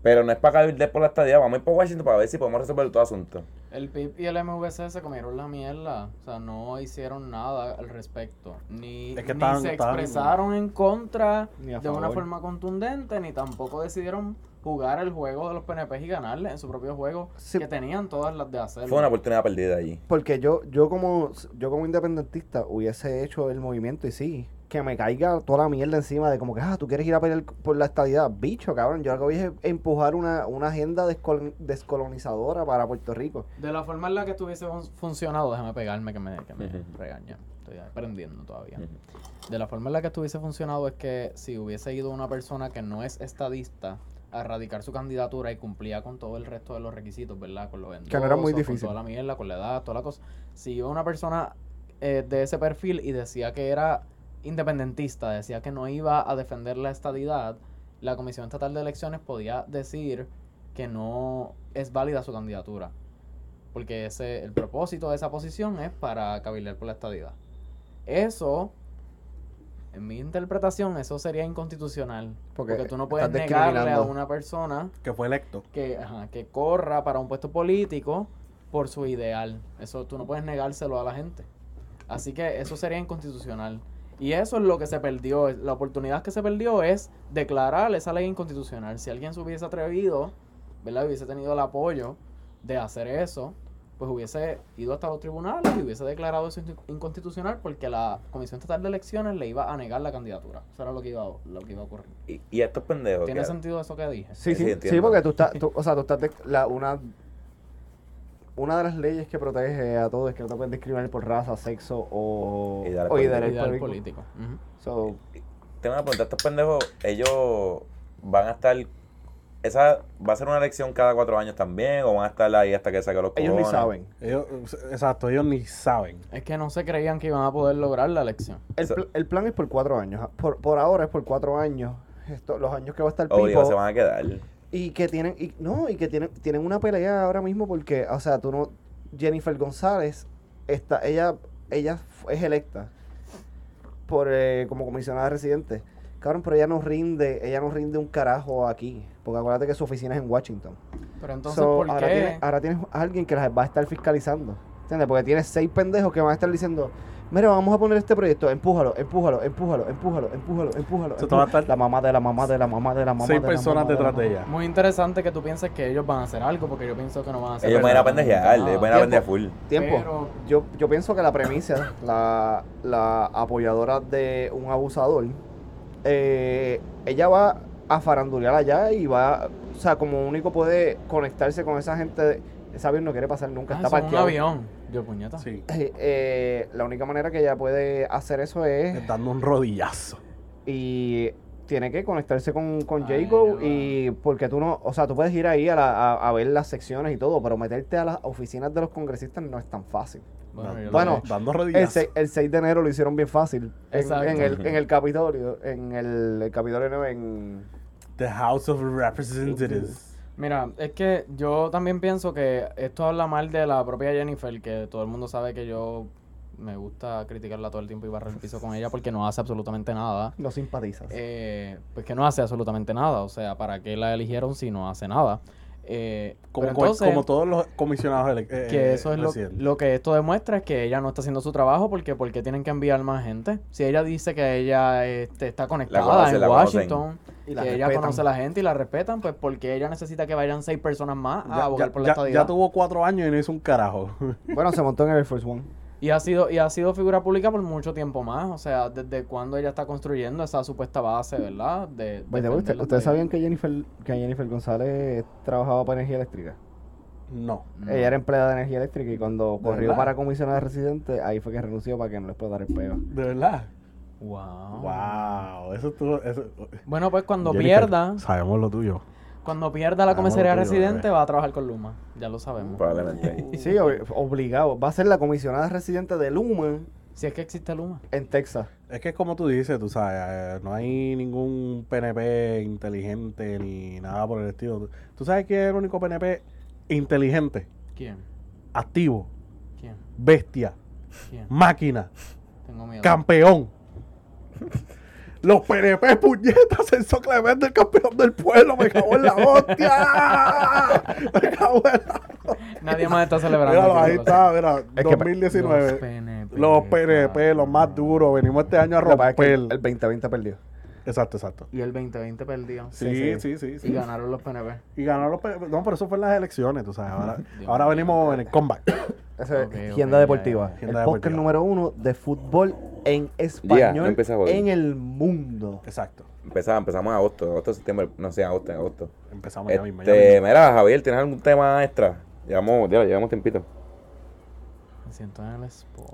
pero no es para caer por la estadía, vamos a ir por Washington para ver si podemos resolver todo asunto. El PIB y el MVC se comieron la mierda. O sea, no hicieron nada al respecto. Ni, Es que ni se expresaron en contra de una forma contundente, ni tampoco decidieron jugar el juego de los PNP y ganarle en su propio juego, Sí. que tenían todas las de hacerlo. Fue una oportunidad perdida allí. Porque yo, yo como yo como independentista hubiese hecho el movimiento y sí, que me caiga toda la mierda encima de como que, ah, tú quieres ir a pelear por la estadidad. Bicho, cabrón, yo lo que voy es empujar una, una agenda descol- descolonizadora para Puerto Rico. De la forma en la que estuviese fun- funcionado, déjame pegarme que me, que me. Estoy aprendiendo todavía. De la forma en la que estuviese funcionado es que si hubiese ido una persona que no es estadista a radicar su candidatura y cumplía con todo el resto de los requisitos, ¿verdad? Con los Que no era muy difícil. Con toda la mierda, con la edad, toda la cosa. Si iba una persona eh, de ese perfil y decía que era independentista, decía que no iba a defender la estadidad, la Comisión Estatal de Elecciones podía decir que no es válida su candidatura. Porque ese, el propósito de esa posición es para cabildear por la estadidad. Eso, en mi interpretación, eso sería inconstitucional. Porque Porque, tú no puedes negarle a una persona Que fue electo. que, ajá, que corra para un puesto político por su ideal. Eso tú no puedes negárselo a la gente. Así que eso sería inconstitucional. Y eso es lo que se perdió. La oportunidad que se perdió es declarar esa ley inconstitucional. Si alguien se hubiese atrevido, ¿verdad? Hubiese tenido el apoyo de hacer eso, pues hubiese ido hasta los tribunales y hubiese declarado eso in- inconstitucional porque la Comisión Estatal de Elecciones le iba a negar la candidatura. Eso era lo que iba, lo que iba a ocurrir. Y, y estos pendejos. ¿Tiene que- sentido eso que dije? Sí, Sí, sí, sí, porque tú estás, tú- o sea, tú estás, de- la, una, una de las leyes que protege a todos es que no te pueden discriminar por raza, sexo o, Ideal o político. ideal político. So, Tengo una pregunta, estos pendejos, ellos van a estar... ¿Esa va a ser una elección cada cuatro años también? ¿O van a estar ahí hasta que saque los ellos ni saben. Ellos, exacto, ellos ni saben. Es que no se creían que iban a poder lograr la elección. El, pl- el plan es por cuatro años. Por, por ahora es por cuatro años. Esto, los años que va a estar Obligado, Pipo. se van a quedar. Y que tienen, y, no, y que tienen, tienen una pelea ahora mismo porque, o sea, tú no, Jennifer González, está, ella, ella es electa por eh, como comisionada residente. Cabrón, pero ella no rinde, ella no rinde un carajo aquí. Porque acuérdate que su oficina es en Washington. Pero entonces, So, ¿por ahora, qué? tienes, ahora tienes a alguien que las va a estar fiscalizando. ¿Entiendes? Porque tienes seis pendejos que van a estar diciendo, mira, vamos a poner este proyecto, empújalo, empújalo, empújalo, empújalo, empújalo, empújalo. Te va a empújalo". estar- La mamá de la mamá de la mamá de la mamá Seis de la personas mamá detrás de ella. Muy interesante que tú pienses que ellos van a hacer algo, porque yo pienso que no van a hacer Ellos van a ir a pendejear, nada. ellos van a pendejear full. Tiempo. Pero- Yo, yo pienso que la premisa, la, la apoyadora de un abusador, eh, ella va a farandulear allá y va, o sea, como único puede conectarse con esa gente. Ese avión no quiere pasar nunca, Ah, está es un parqueado. avión. Yo, puñeta. Sí. Eh, eh, la única manera que ella puede hacer eso es Dando un rodillazo. y tiene que conectarse con, con Ay, Jacob y porque tú no, o sea, tú puedes ir ahí a, la- a, a ver las secciones y todo, pero meterte a las oficinas de los congresistas no es tan fácil. Bueno, dando El rodillas. 6, el 6 de enero lo hicieron bien fácil. En, Exacto. en el, en el Capitolio. En el, el Capitolio no, en... The House of Representatives. Mira, es que yo también pienso que esto habla mal de la propia Jennifer, que todo el mundo sabe que yo me gusta criticarla todo el tiempo y barrer el piso con ella porque no hace absolutamente nada. No simpatizas. Eh, pues que no hace absolutamente nada. O sea, ¿para qué la eligieron si no hace nada? Eh, Como, entonces, todos los comisionados eh, que eso es lo, que esto demuestra es que ella no está haciendo su trabajo porque porque tienen que enviar más gente. Si ella dice que ella este, está conectada conocen, en. Washington Y que ella respetan. conoce a la gente y la respetan, pues porque ella necesita que vayan seis personas más a Ya, abogar ya- por la ya- estadidad. ya tuvo cuatro años y no hizo un carajo. Bueno, se montó en el Air Force One. Y ha sido y ha sido figura pública por mucho tiempo más, o sea, desde cuando ella está construyendo esa supuesta base, ¿verdad? De, By the defender way, ¿usted- la ¿Ustedes sabían que Jennifer, que Jennifer González trabajaba para energía eléctrica? no. No. Ella era empleada de energía eléctrica y cuando corrió verdad? para comisionada residente, ahí fue que renunció para que no le explotara el peo. De verdad. Wow. Wow. Eso estuvo. Eso, Bueno, pues cuando Jennifer, pierda, Sabemos lo tuyo. cuando pierda la comisaría tuyo, residente bebé. va a trabajar con Luma, ya lo sabemos. Probablemente. Sí, ob- obligado. Va a ser la comisionada residente de Luma Si es que existe Luma. en Texas. Es que es como tú dices, tú sabes, eh, no hay ningún PNP inteligente ni nada por el estilo. Tú- ¿Tú sabes quién es el único PNP inteligente, ¿Quién? activo, ¿Quién? bestia, ¿Quién? máquina, Tengo miedo. campeón? Los PNP, puñetas, Celso Clemente, el campeón del pueblo, me cago en la hostia. Me cago en la... Nadie más está celebrando. Míralo, ahí lo está, mira, Es que- 2019. Los PNP, Los PNP, los más duros, venimos este año a pasa es que romper. el 2020 perdió. Exacto, exacto. Y el 2020 perdió. Sí, sí, sí. sí, Y ganaron los PNP. Y ganó los pe- No, pero eso fue en las elecciones, tú sabes. Ahora, venimos en el comeback. Ese es Ok, ok, Agenda ya, Deportiva. ya. El podcast número uno de fútbol en español en el mundo. Exacto. Empezamos, empezamos en agosto, agosto, septiembre, no sé, agosto, en agosto. Empezamos ya mismo. ya Este, mismo. mira, Javier, ¿tienes algún tema extra? Llevamos, ya, llevamos tiempito. Me siento en el sport.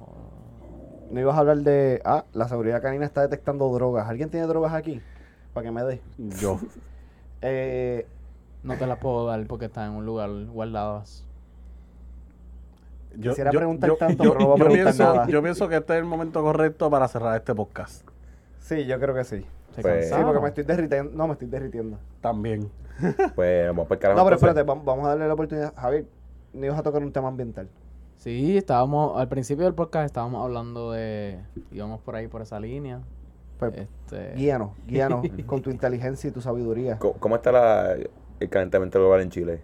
No ibas a hablar de. Ah, la seguridad canina está detectando drogas. ¿Alguien tiene drogas aquí? Para que me dé. Yo. Eh, No te las puedo dar porque están en un lugar guardadas. Yo Quisiera preguntar tanto, pero no voy a preguntar pienso, nada. yo pienso que este es el momento correcto para cerrar este podcast. sí, yo creo que sí. Pues- Sí, porque me estoy derritiendo. No, me estoy derritiendo. También. Pues vamos el carajo. No, pero espérate, vam- vamos a darle la oportunidad. Javier, no ibas a tocar un tema ambiental. Sí, estábamos, al principio del podcast estábamos hablando de, íbamos por ahí por esa línea. Pues, Este, guíanos, guíanos con tu inteligencia y tu sabiduría. ¿Cómo, cómo está la, el calentamiento global en Chile?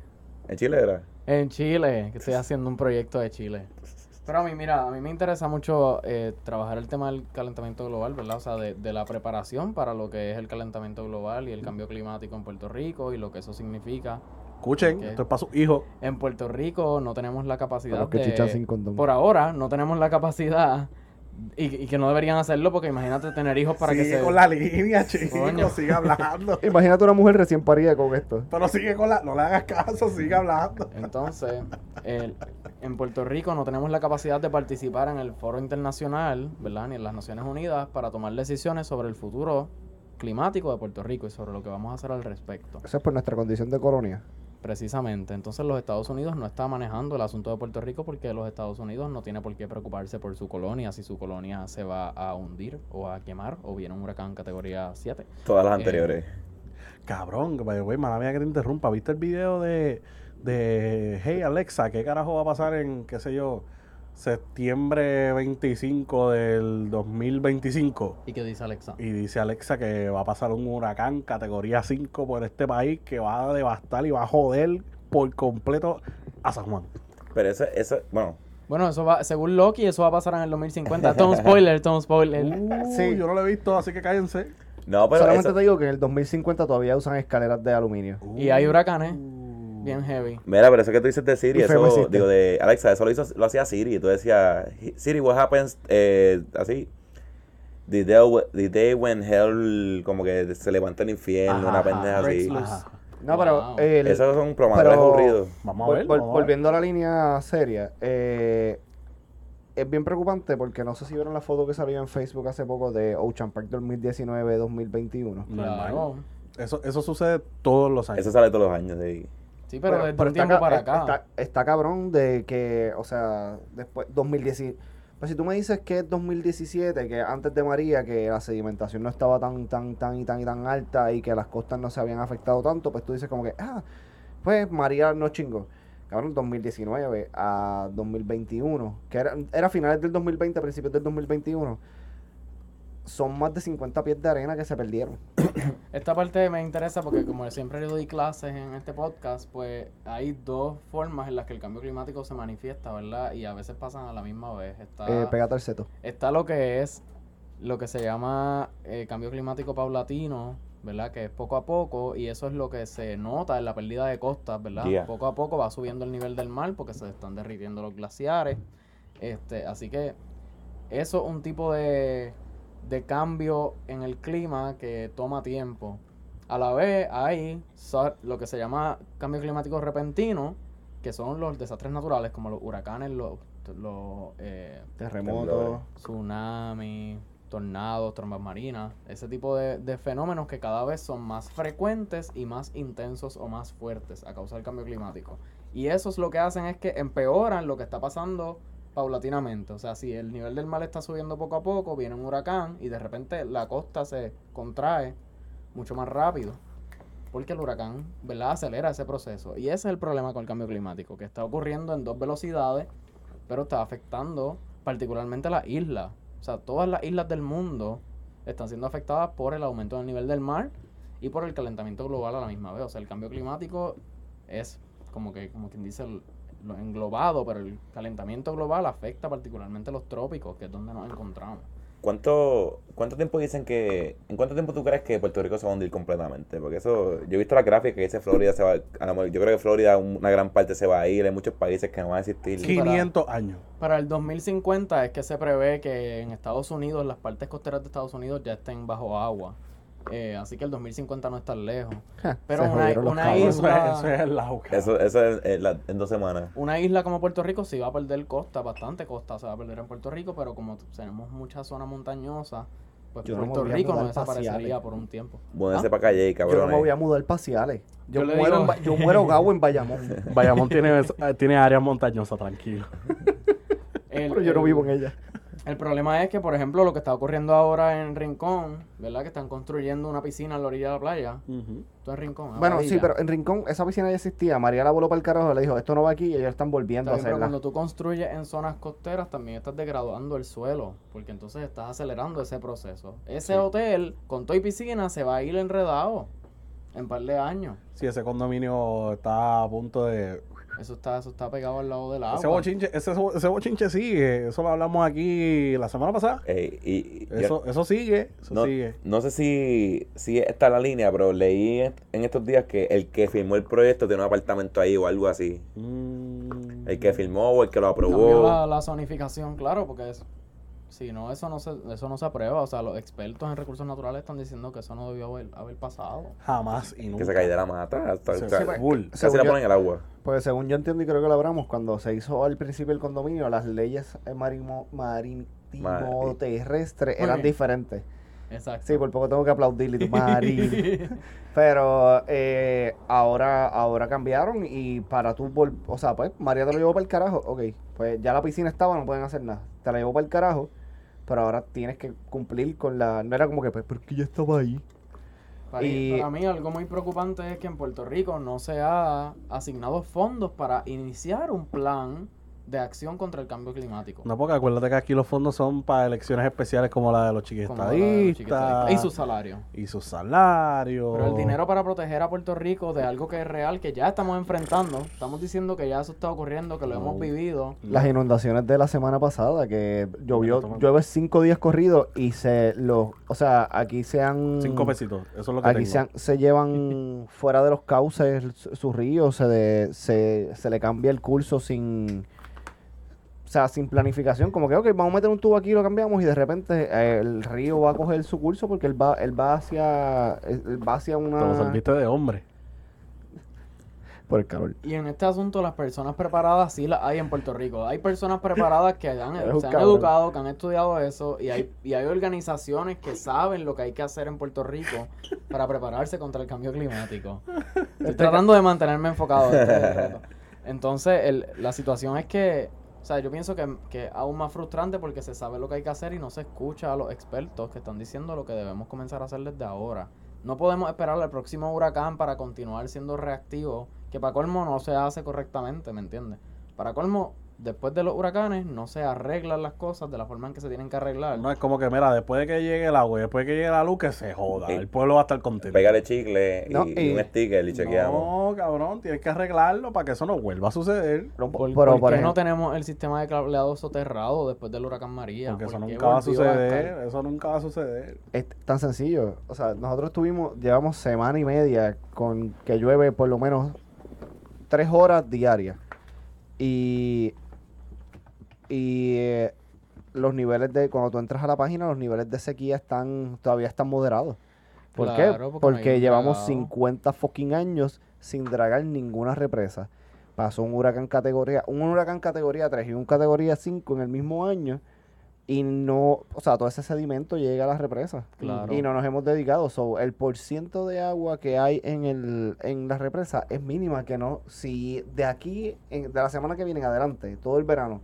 ¿En Chile era? En Chile, que estoy haciendo un proyecto de Chile. Pero a mí, mira, a mí me interesa mucho eh, trabajar el tema del calentamiento global, ¿verdad? O sea, de, de la preparación para lo que es el calentamiento global y el cambio climático en Puerto Rico y lo que eso significa. Escuchen, esto es para sus hijos. En Puerto Rico no tenemos la capacidad los que de... sin condón. Por ahora no tenemos la capacidad y, y que no deberían hacerlo porque imagínate tener hijos para sigue que se... con la línea, chico. Coño. Sigue hablando. Imagínate una mujer recién parida con esto. Pero sigue con la. No le hagas caso, sigue hablando. Entonces, el- en Puerto Rico no tenemos la capacidad de participar en el foro internacional, ¿verdad? Ni en las Naciones Unidas para tomar decisiones sobre el futuro climático de Puerto Rico y sobre lo que vamos a hacer al respecto. Eso es por nuestra condición de colonia. Precisamente. Entonces los Estados Unidos no está manejando el asunto de Puerto Rico porque los Estados Unidos no tiene por qué preocuparse por su colonia si su colonia se va a hundir o a quemar o viene un huracán categoría 7. Todas las Eh, anteriores. Cabrón, güey, mala mía que te interrumpa. ¿Viste el video de, de Hey Alexa? ¿Qué carajo va a pasar en, qué sé yo, septiembre 25 del 2025? ¿Y qué dice Alexa? Y dice Alexa que va a pasar un huracán categoría 5 por este país que va a devastar y va a joder por completo a San Juan. Pero ese, ese, bueno, Bueno, eso va, según Loki, eso va a pasar en el 2050. Esto es un spoiler, un spoiler. Uh, Sí. Yo no lo he visto, así que cállense. no, pero Solamente eso- te digo que en el 2050 todavía usan escaleras de aluminio. Y hay huracanes bien heavy. Mira, pero eso que tú dices de Siri, eso, digo, de Alexa, eso lo, hizo, lo hacía Siri. Y tú decías, Siri, what happens, eh, así, the day, the day when hell, como que se levanta el infierno, Ajá, una pendeja así. Ajá. No, pero Wow. el- Esos son programadores pero- aburridos. Vamos a ver. vol- volviendo a la línea seria, eh, es bien preocupante porque no sé si vieron la foto que salió en Facebook hace poco de Ocean Park 2019-2021. Normal. Claro. Eso, eso sucede todos los años. Eso sale todos los años. sí. Sí, pero, desde un tiempo para acá. Está, está cabrón de que, o sea, después 2010. Pues si tú me dices que es 2017, que antes de María, que la sedimentación no estaba tan, tan, tan y tan y tan alta y que las costas no se habían afectado tanto, pues tú dices como que, ah, pues María no chingó. Cabrón, 2019 a 2021, que era, era finales del 2020, principios del 2021, son más de 50 pies de arena que se perdieron. Esta parte me interesa porque como siempre yo doy clases en este podcast, pues hay dos formas en las que el cambio climático se manifiesta, ¿verdad? Y a veces pasan a la misma vez. Está, Eh, pégate al seto. está lo que es lo que se llama eh, cambio climático paulatino, ¿verdad? Que es poco a poco y eso es lo que se nota en la pérdida de costas, ¿verdad? Yeah. Poco a poco va subiendo el nivel del mar porque se están derritiendo los glaciares. Este, así que eso es un tipo de, de cambio en el clima que toma tiempo. A la vez hay lo que se llama cambio climático repentino, que son los desastres naturales como los huracanes, los, los eh, Terremoto. tsunamis, tornados, trombas marinas, ese tipo de, de fenómenos que cada vez son más frecuentes y más intensos o más fuertes a causa del cambio climático. Y eso es lo que hacen es que empeoran lo que está pasando paulatinamente. O sea, si el nivel del mar está subiendo poco a poco, viene un huracán y de repente la costa se contrae mucho más rápido. Porque el huracán, ¿verdad? Acelera ese proceso. Y ese es el problema con el cambio climático, que está ocurriendo en dos velocidades, pero está afectando particularmente las islas. O sea, todas las islas del mundo están siendo afectadas por el aumento del nivel del mar y por el calentamiento global a la misma vez. O sea, el cambio climático es como que, como quien dice, el- englobado, pero el calentamiento global afecta particularmente los trópicos, que es donde nos encontramos. ¿Cuánto, ¿Cuánto tiempo dicen que... ¿En cuánto tiempo tú crees que Puerto Rico se va a hundir completamente? Porque eso... Yo he visto la gráfica que dice Florida se va... A lo mejor- yo creo que Florida una gran parte se va a ir. Hay muchos países que no van a existir. Sí. para- 500 años. Para el 2050 es que se prevé que en Estados Unidos, las partes costeras de Estados Unidos ya estén bajo agua. Eh, así que el 2050 no es tan lejos. Pero una, una cabrones. Eso es, isla, eso es el lado, cabrón. Eso, eso es eh, la- en dos semanas. una isla como Puerto Rico sí va a perder costa, bastante costa se va a perder en Puerto Rico, pero como tenemos mucha zona montañosa, pues Yo Puerto Rico no desaparecería por un tiempo. Múdense Ah, para calle, Yo no cabrón. me voy a mudar para Ciales. Yo, Yo muero, digo- en yo muero ahogado en Bayamón. Bayamón tiene, tiene áreas montañosas, tranquilo. el- Pero yo no vivo en ella. El problema es que, por ejemplo, lo que está ocurriendo ahora en Rincón, ¿verdad? Que están construyendo una piscina en la orilla de la playa. Esto es Rincón. Bueno, sí, pero en Rincón esa piscina ya existía. María la voló para el carajo, le dijo, esto no va aquí y ellos están volviendo Está a bien, pero hacerla. cuando tú construyes en zonas costeras también estás degradando el suelo, porque entonces estás acelerando ese proceso. Ese hotel con todo y piscina se va a ir enredado en un par de años. Sí, ese condominio está a punto de... Eso está, eso está pegado al lado del agua. Ese bochinche, ese, ese bochinche sigue. Eso lo hablamos aquí la semana pasada. Y, yo- Eso, eso sigue, eso no, sigue. no sé si, si está la línea, pero leí en en estos días que el que firmó el proyecto tiene un apartamento ahí o algo así. Mm. El que firmó o el que lo Cambió aprobó. la, la zonificación, claro, porque es, si no, eso no se, eso no se aprueba. O sea, los expertos en recursos naturales están diciendo que eso no debió haber, haber pasado. Jamás y nunca. Que se cae de la mata. Hasta, Se- hasta- se- full. casi Según la ponen en el agua. Pues según yo entiendo y creo que lo hablamos, cuando se hizo al principio el condominio, las leyes eh, marimo, marítimo Mari- terrestres Muy eran bien. diferentes. Exacto. Sí, por poco tengo que aplaudirle, tu marino. Pero eh, ahora, ahora cambiaron y para tú, vol- o sea, pues María te lo llevó para el carajo, ok, pues ya la piscina estaba, no pueden hacer nada, te la llevó para el carajo, pero ahora tienes que cumplir con la, no era como que, pues, porque ya estaba ahí. Para, Y- para mí algo muy preocupante es que en Puerto Rico no se ha asignado fondos para iniciar un plan de acción contra el cambio climático. No, porque acuérdate que aquí los fondos son para elecciones especiales como la de los chiquitadistas. Y sus salarios. y sus salarios. Pero el dinero para proteger a Puerto Rico de algo que es real, que ya estamos enfrentando, estamos diciendo que ya eso está ocurriendo, que lo hemos vivido. Las inundaciones de la semana pasada, que llovió, llueve cinco días corridos y se los, o sea, aquí se han... Cinco pesitos, eso es lo que Aquí tengo. se, han- se llevan fuera de los cauces su- sus ríos, se, de- se, se le cambia el curso sin, sea, sin planificación, como que, ok, vamos a meter un tubo aquí y lo cambiamos y de repente eh, el río va a coger su curso porque él va, él va hacia, él va hacia Te lo una... serviste de hombre. Por el calor. Y en este asunto las personas preparadas sí las hay en Puerto Rico. Hay personas preparadas que han- se han educado, que han estudiado eso y hay, y hay organizaciones que saben lo que hay que hacer en Puerto Rico para prepararse contra el cambio climático. Estoy tratando de mantenerme enfocado. en este reto. Entonces, el- la situación es que, o sea, yo pienso que, que aún más frustrante porque se sabe lo que hay que hacer y no se escucha a los expertos que están diciendo lo que debemos comenzar a hacer desde ahora. No podemos esperar al próximo huracán para continuar siendo reactivos, que para colmo no se hace correctamente, ¿me entiendes? Para colmo, después de los huracanes no se arreglan las cosas de la forma en que se tienen que arreglar. No es como que, mira, después de que llegue el agua y después de que llegue la luz, que se joda. Sí. El pueblo va a estar contento. Pégale chicle y, No, y y- un sticker y chequeamos. No, cabrón, tienes que arreglarlo para que eso no vuelva a suceder. Pero, ¿Por, pero, por por qué no tenemos el sistema de cableado soterrado después del huracán María? Porque eso ¿Por qué nunca va a suceder. Eso nunca va a suceder. es tan sencillo. O sea, nosotros tuvimos, llevamos semana y media con que llueve por lo menos tres horas diarias. Y, y eh, los niveles de, cuando tú entras a la página, los niveles de sequía están, todavía están moderados. ¿Por Claro, qué? porque llevamos dragado. 50 fucking años sin dragar ninguna represa. Pasó un huracán categoría, un huracán categoría 3 y un categoría 5 en el mismo año. Y no, o sea, todo ese sedimento llega a las represas. Claro. Y no nos hemos dedicado. So, el porciento de agua que hay en el en la represa es mínima. Que no, si de aquí, en- de la semana que viene en adelante, todo el verano,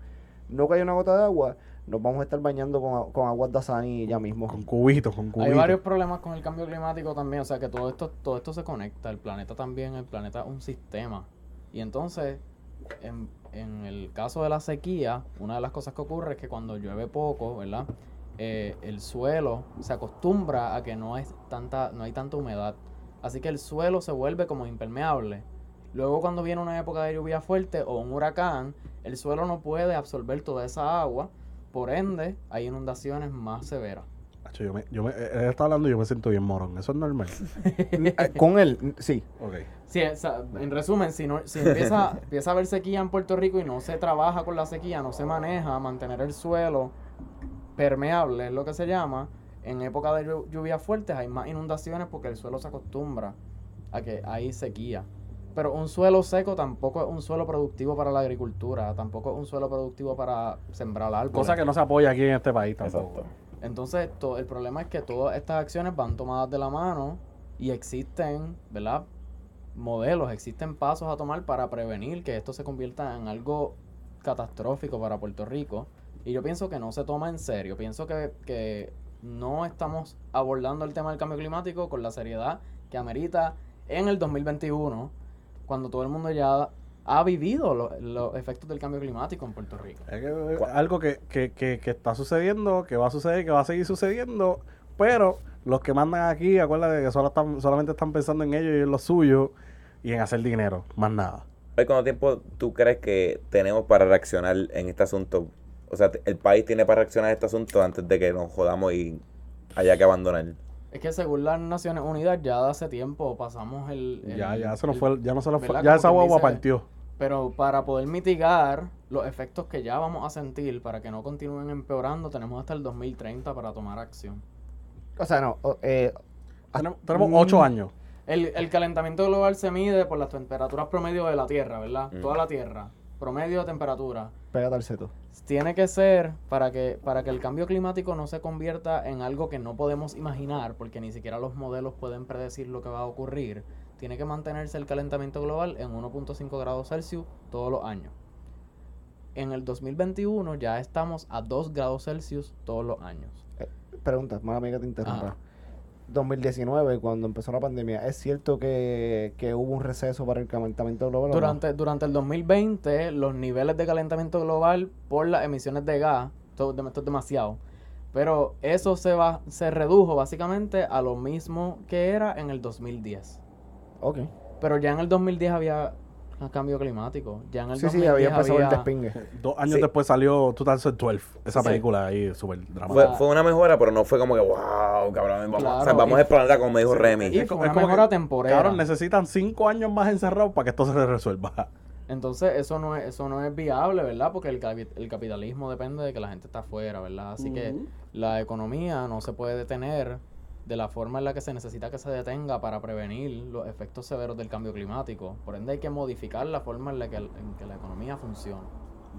no cae una gota de agua, nos vamos a estar bañando con, con aguas de Asani ya mismo. Con cubitos, con cubitos. Hay varios problemas con el cambio climático también, o sea que todo esto, todo esto se conecta, el planeta también, el planeta es un sistema. Y entonces, en, en el caso de la sequía, una de las cosas que ocurre es que cuando llueve poco, ¿verdad? Eh, el suelo se acostumbra a que no, es tanta, no hay tanta humedad. Así que el suelo se vuelve como impermeable. Luego cuando viene una época de lluvia fuerte o un huracán, el suelo no puede absorber toda esa agua, por ende hay inundaciones más severas. Acho, yo me, yo me, él está hablando y yo me siento bien morón. Eso es normal. Eh, con él, sí. Ok. Sí, o sea, en resumen, si, no, si empieza, empieza a haber sequía en Puerto Rico y no se trabaja con la sequía, no se maneja, mantener el suelo permeable es lo que se llama, en época de llu- lluvias fuertes hay más inundaciones porque el suelo se acostumbra a que hay sequía. Pero un suelo seco tampoco es un suelo productivo para la agricultura, tampoco es un suelo productivo para sembrar árboles. Cosa que no se apoya aquí en este país tampoco. Exacto. Entonces, to- el problema es que todas estas acciones van tomadas de la mano y existen, ¿verdad? Modelos, existen pasos a tomar para prevenir que esto se convierta en algo catastrófico para Puerto Rico. Y yo pienso que no se toma en serio. Pienso que, que no estamos abordando el tema del cambio climático con la seriedad que amerita en el 2021, cuando todo el mundo ya ha vivido lo- los efectos del cambio climático en Puerto Rico. Es que, eh, algo que, que, que, que está sucediendo, que va a suceder, que va a seguir sucediendo, pero los que mandan aquí, acuérdate que solo están, solamente están pensando en ellos y en lo suyo y en hacer dinero, más nada. Oye, ¿Cuánto tiempo tú crees que tenemos para reaccionar en este asunto? O sea, el país tiene para reaccionar a este asunto antes de que nos jodamos y haya que abandonar. Es que según las Naciones Unidas ya de hace tiempo pasamos el... el- ya, ya se nos el- fue, ya no se nos fue, ya esa guagua partió. Pero para poder mitigar los efectos que ya vamos a sentir, para que no continúen empeorando, tenemos hasta el 2030 para tomar acción. O sea, no. eh, Tenemos, tenemos mm, ocho años. El, el calentamiento global se mide por las temperaturas promedio de la Tierra, ¿verdad? Mm. Toda la Tierra. Promedio de temperatura. pégate al seto. Tiene que ser para que, para que el cambio climático no se convierta en algo que no podemos imaginar, porque ni siquiera los modelos pueden predecir lo que va a ocurrir. Tiene que mantenerse el calentamiento global en 1.5 grados Celsius todos los años. En el 2021 ya estamos a 2 grados Celsius todos los años. Pregunta, mala amiga te interrumpa. Ajá. 2019, cuando empezó la pandemia, ¿es cierto que, que hubo un receso para el calentamiento global? no? Durante, durante el 2020, los niveles de calentamiento global por las emisiones de gas, esto, esto es demasiado, pero eso se, va, se redujo básicamente a lo mismo que era en el 2010. Ok. Pero ya en el 2010 había cambio climático. Ya en el Sí, sí, 2010 había empezado el despingue. Dos años Sí. después salió 2012, esa Sí. película ahí súper dramática. fue una mejora, pero no fue como que, wow, cabrón, vamos, Claro, o sea, vamos y- a planeta como me dijo Remy. Y Es fue una es como mejora que, temporera. Cabrón, necesitan cinco años más encerrados para que esto se resuelva. Entonces eso no es, eso no es viable, ¿verdad? Porque el, el capitalismo depende de que la gente está afuera, ¿verdad? Así que la economía no se puede detener de la forma en la que se necesita que se detenga para prevenir los efectos severos del cambio climático. Por ende hay que modificar la forma en la que, en que la economía funciona.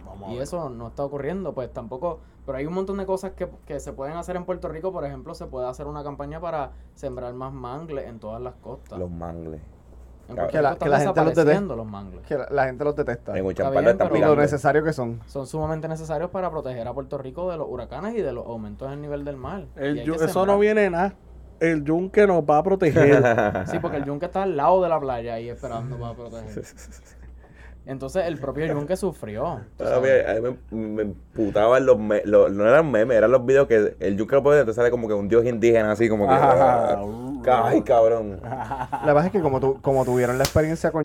Vamos Y eso no está ocurriendo, pues tampoco. Pero hay un montón de cosas que, que se pueden hacer en Puerto Rico. Por ejemplo, se puede hacer una campaña para sembrar más mangles en todas las costas. Los mangles. en Que la- que gente los deteste. desapareciendo los mangles. Que la, la gente los detesta. En Está bien, están Y lo necesario que son. Son sumamente necesarios para proteger a Puerto Rico de los huracanes y de los aumentos en el nivel del mar. El eso no viene nada. El yunque nos va a proteger. Sí, porque el yunque está al lado de la playa ahí esperando para proteger. Entonces el propio yunque sufrió. A mí, sabes. a mí me, me emputaban los memes, no eran memes, eran los videos que el Yunque lo puede, entonces sale como que un dios indígena así como que... Ajá. ah, Ay, cabrón. La verdad es que como, tu, como tuvieron la experiencia con...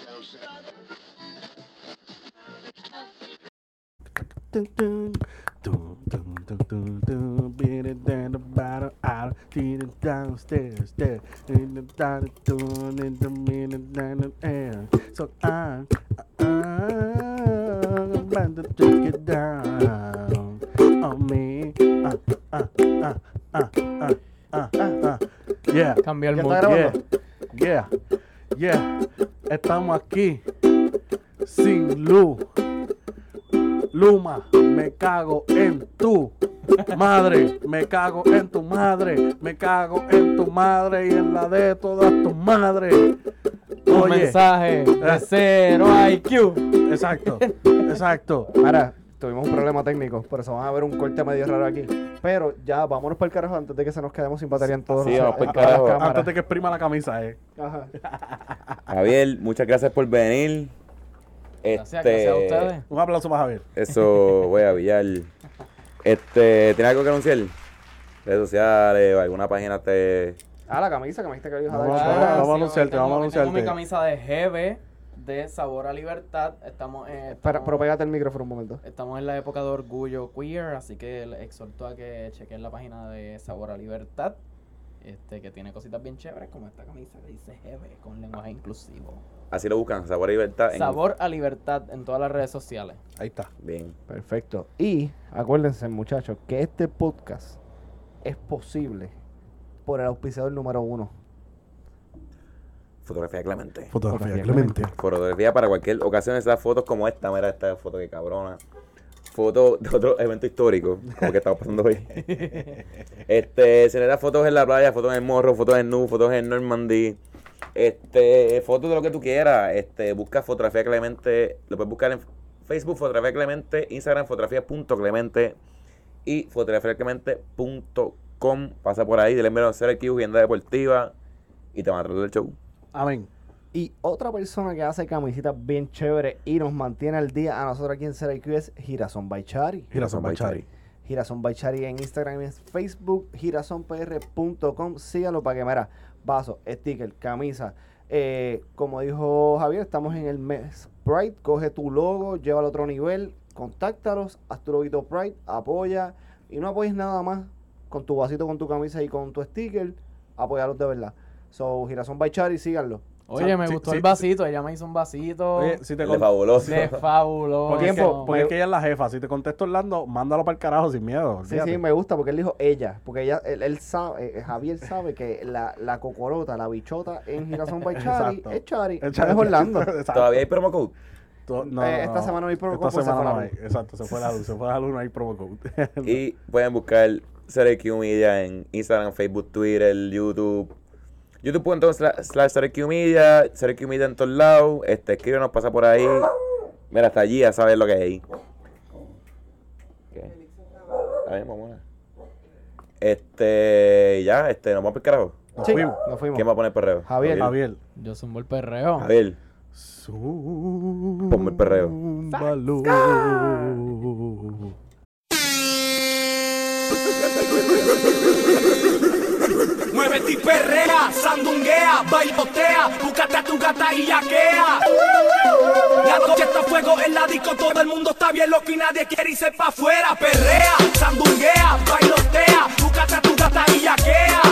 Beat it down the bottom, out, beat it downstairs, there, in the down, down, in the middle, down the air. So I, I'm about to take it down on me. Ah, ah, ah, ah, ah, ah, ah. Yeah. Cambió el mood. está? Yeah, yeah, estamos aquí sin luz. Luma, me cago en tu madre, me cago en tu madre, me cago en tu madre y en la de todas tus madres. Un mensaje de cero IQ. exacto, exacto. Ahora, tuvimos un problema técnico, por eso van a ver un corte medio raro aquí. Pero ya, vámonos para el carajo antes de que se nos quedemos sin batería en todos Sí, los vamos carajo. cámaras. Antes de que exprima la camisa, eh. Ajá. Javier, muchas gracias por venir. Gracias, Este, gracias a ustedes. Un aplauso para Javier. Eso, voy a billar. Este, ¿tienes algo que anunciar? Redes sociales o alguna página te... Ah, la camisa que me dijiste que ibas a dar. Vamos, vamos, a anunciarte, tengo- vamos a Tengo mi anunciarte. camisa de GB de Sabor a Libertad. Estamos, eh, estamos- pero pégate el micrófono un momento. Estamos en la época de orgullo queer, así que les exhorto a que chequen la página de Sabor a Libertad, este que tiene cositas bien chéveres, como esta camisa que dice GB con lenguaje inclusivo. Así lo buscan, Sabor y Libertad. en- Sabor a Libertad en todas las redes sociales. Ahí está. Bien. Perfecto. Y acuérdense, muchachos, que este podcast es posible por el auspiciador número uno. Fotografía Clemente. Fotografía Fotografía Clemente. Fotografía para cualquier ocasión, esas fotos como esta, mira esta foto que cabrona. Foto de otro evento histórico, como que estamos pasando hoy. Este, se le da fotos en la playa, fotos en el morro, fotos en Nu, fotos en Normandy. Este, fotos de lo que tú quieras. Este, busca fotografía Clemente, lo puedes buscar en Facebook, fotografía Clemente, Instagram, fotografía.clemente y fotografiaclemente.com. Pasa por ahí, dile envío a hacer aquí, vivienda deportiva y te van a traer el show. Amén. Y otra persona que hace camisitas bien chéveres y nos mantiene al día a nosotros aquí en CRIQ es Girasón Baichari. Girasón Bachari. Girasón Baichari en Instagram y en Facebook, girasonpr.com. Síganlo para que, mira, vaso, sticker, camisa. Eh, como dijo Javier, estamos en el mes Pride. Coge tu logo, llévalo a otro nivel, contáctalos, haz tu loguito Pride, apoya y no apoyes nada más con tu vasito, con tu camisa y con tu sticker. Apóyalos de verdad. So, Girasón Baichari, síganlo. Oye, me Sí, gustó sí. el vasito, ella me hizo un vasito Oye, si te fabuloso. de fabuloso. porque, es que, Tiempo, porque es que ella es la jefa. Si te contesto Orlando, mándalo para el carajo sin miedo. Sí, sí, me gusta porque él dijo ella, porque ella, él, él sabe, eh, Javier sabe que la, la cocorota, la bichota en Girasón by Chari es Chari, El no Chari- es Orlando. Exacto. ¿Todavía hay promo code? To- no, Eh, no, esta no. semana no hay promo Esta code, pues se semana no hay. Exacto, se fue la luz. Se fue la luz, no hay promo code. Y pueden buscar CRQ Media en Instagram, Facebook, Twitter, YouTube. YouTube.com slash Media, Media en todos lados. Este, escríbenos, pasa por ahí. Mira, hasta allí ya sabes lo que hay. ¿Qué? Está bien, mamona. Este, ya, este, nos vamos por el carajo. Nos Sí, fuimos. nos fuimos. ¿Quién va a poner perreo? Javier. Javier. Yo zumbo el perreo. Javier. Ponme el perreo. Muévete y perrea, sandunguea, bailotea, búscate a tu gata y yaquea. La noche está a fuego en la disco, todo el mundo está bien loco y nadie quiere irse pa' afuera. Perrea, sandunguea, bailotea, búscate a tu gata y yaquea.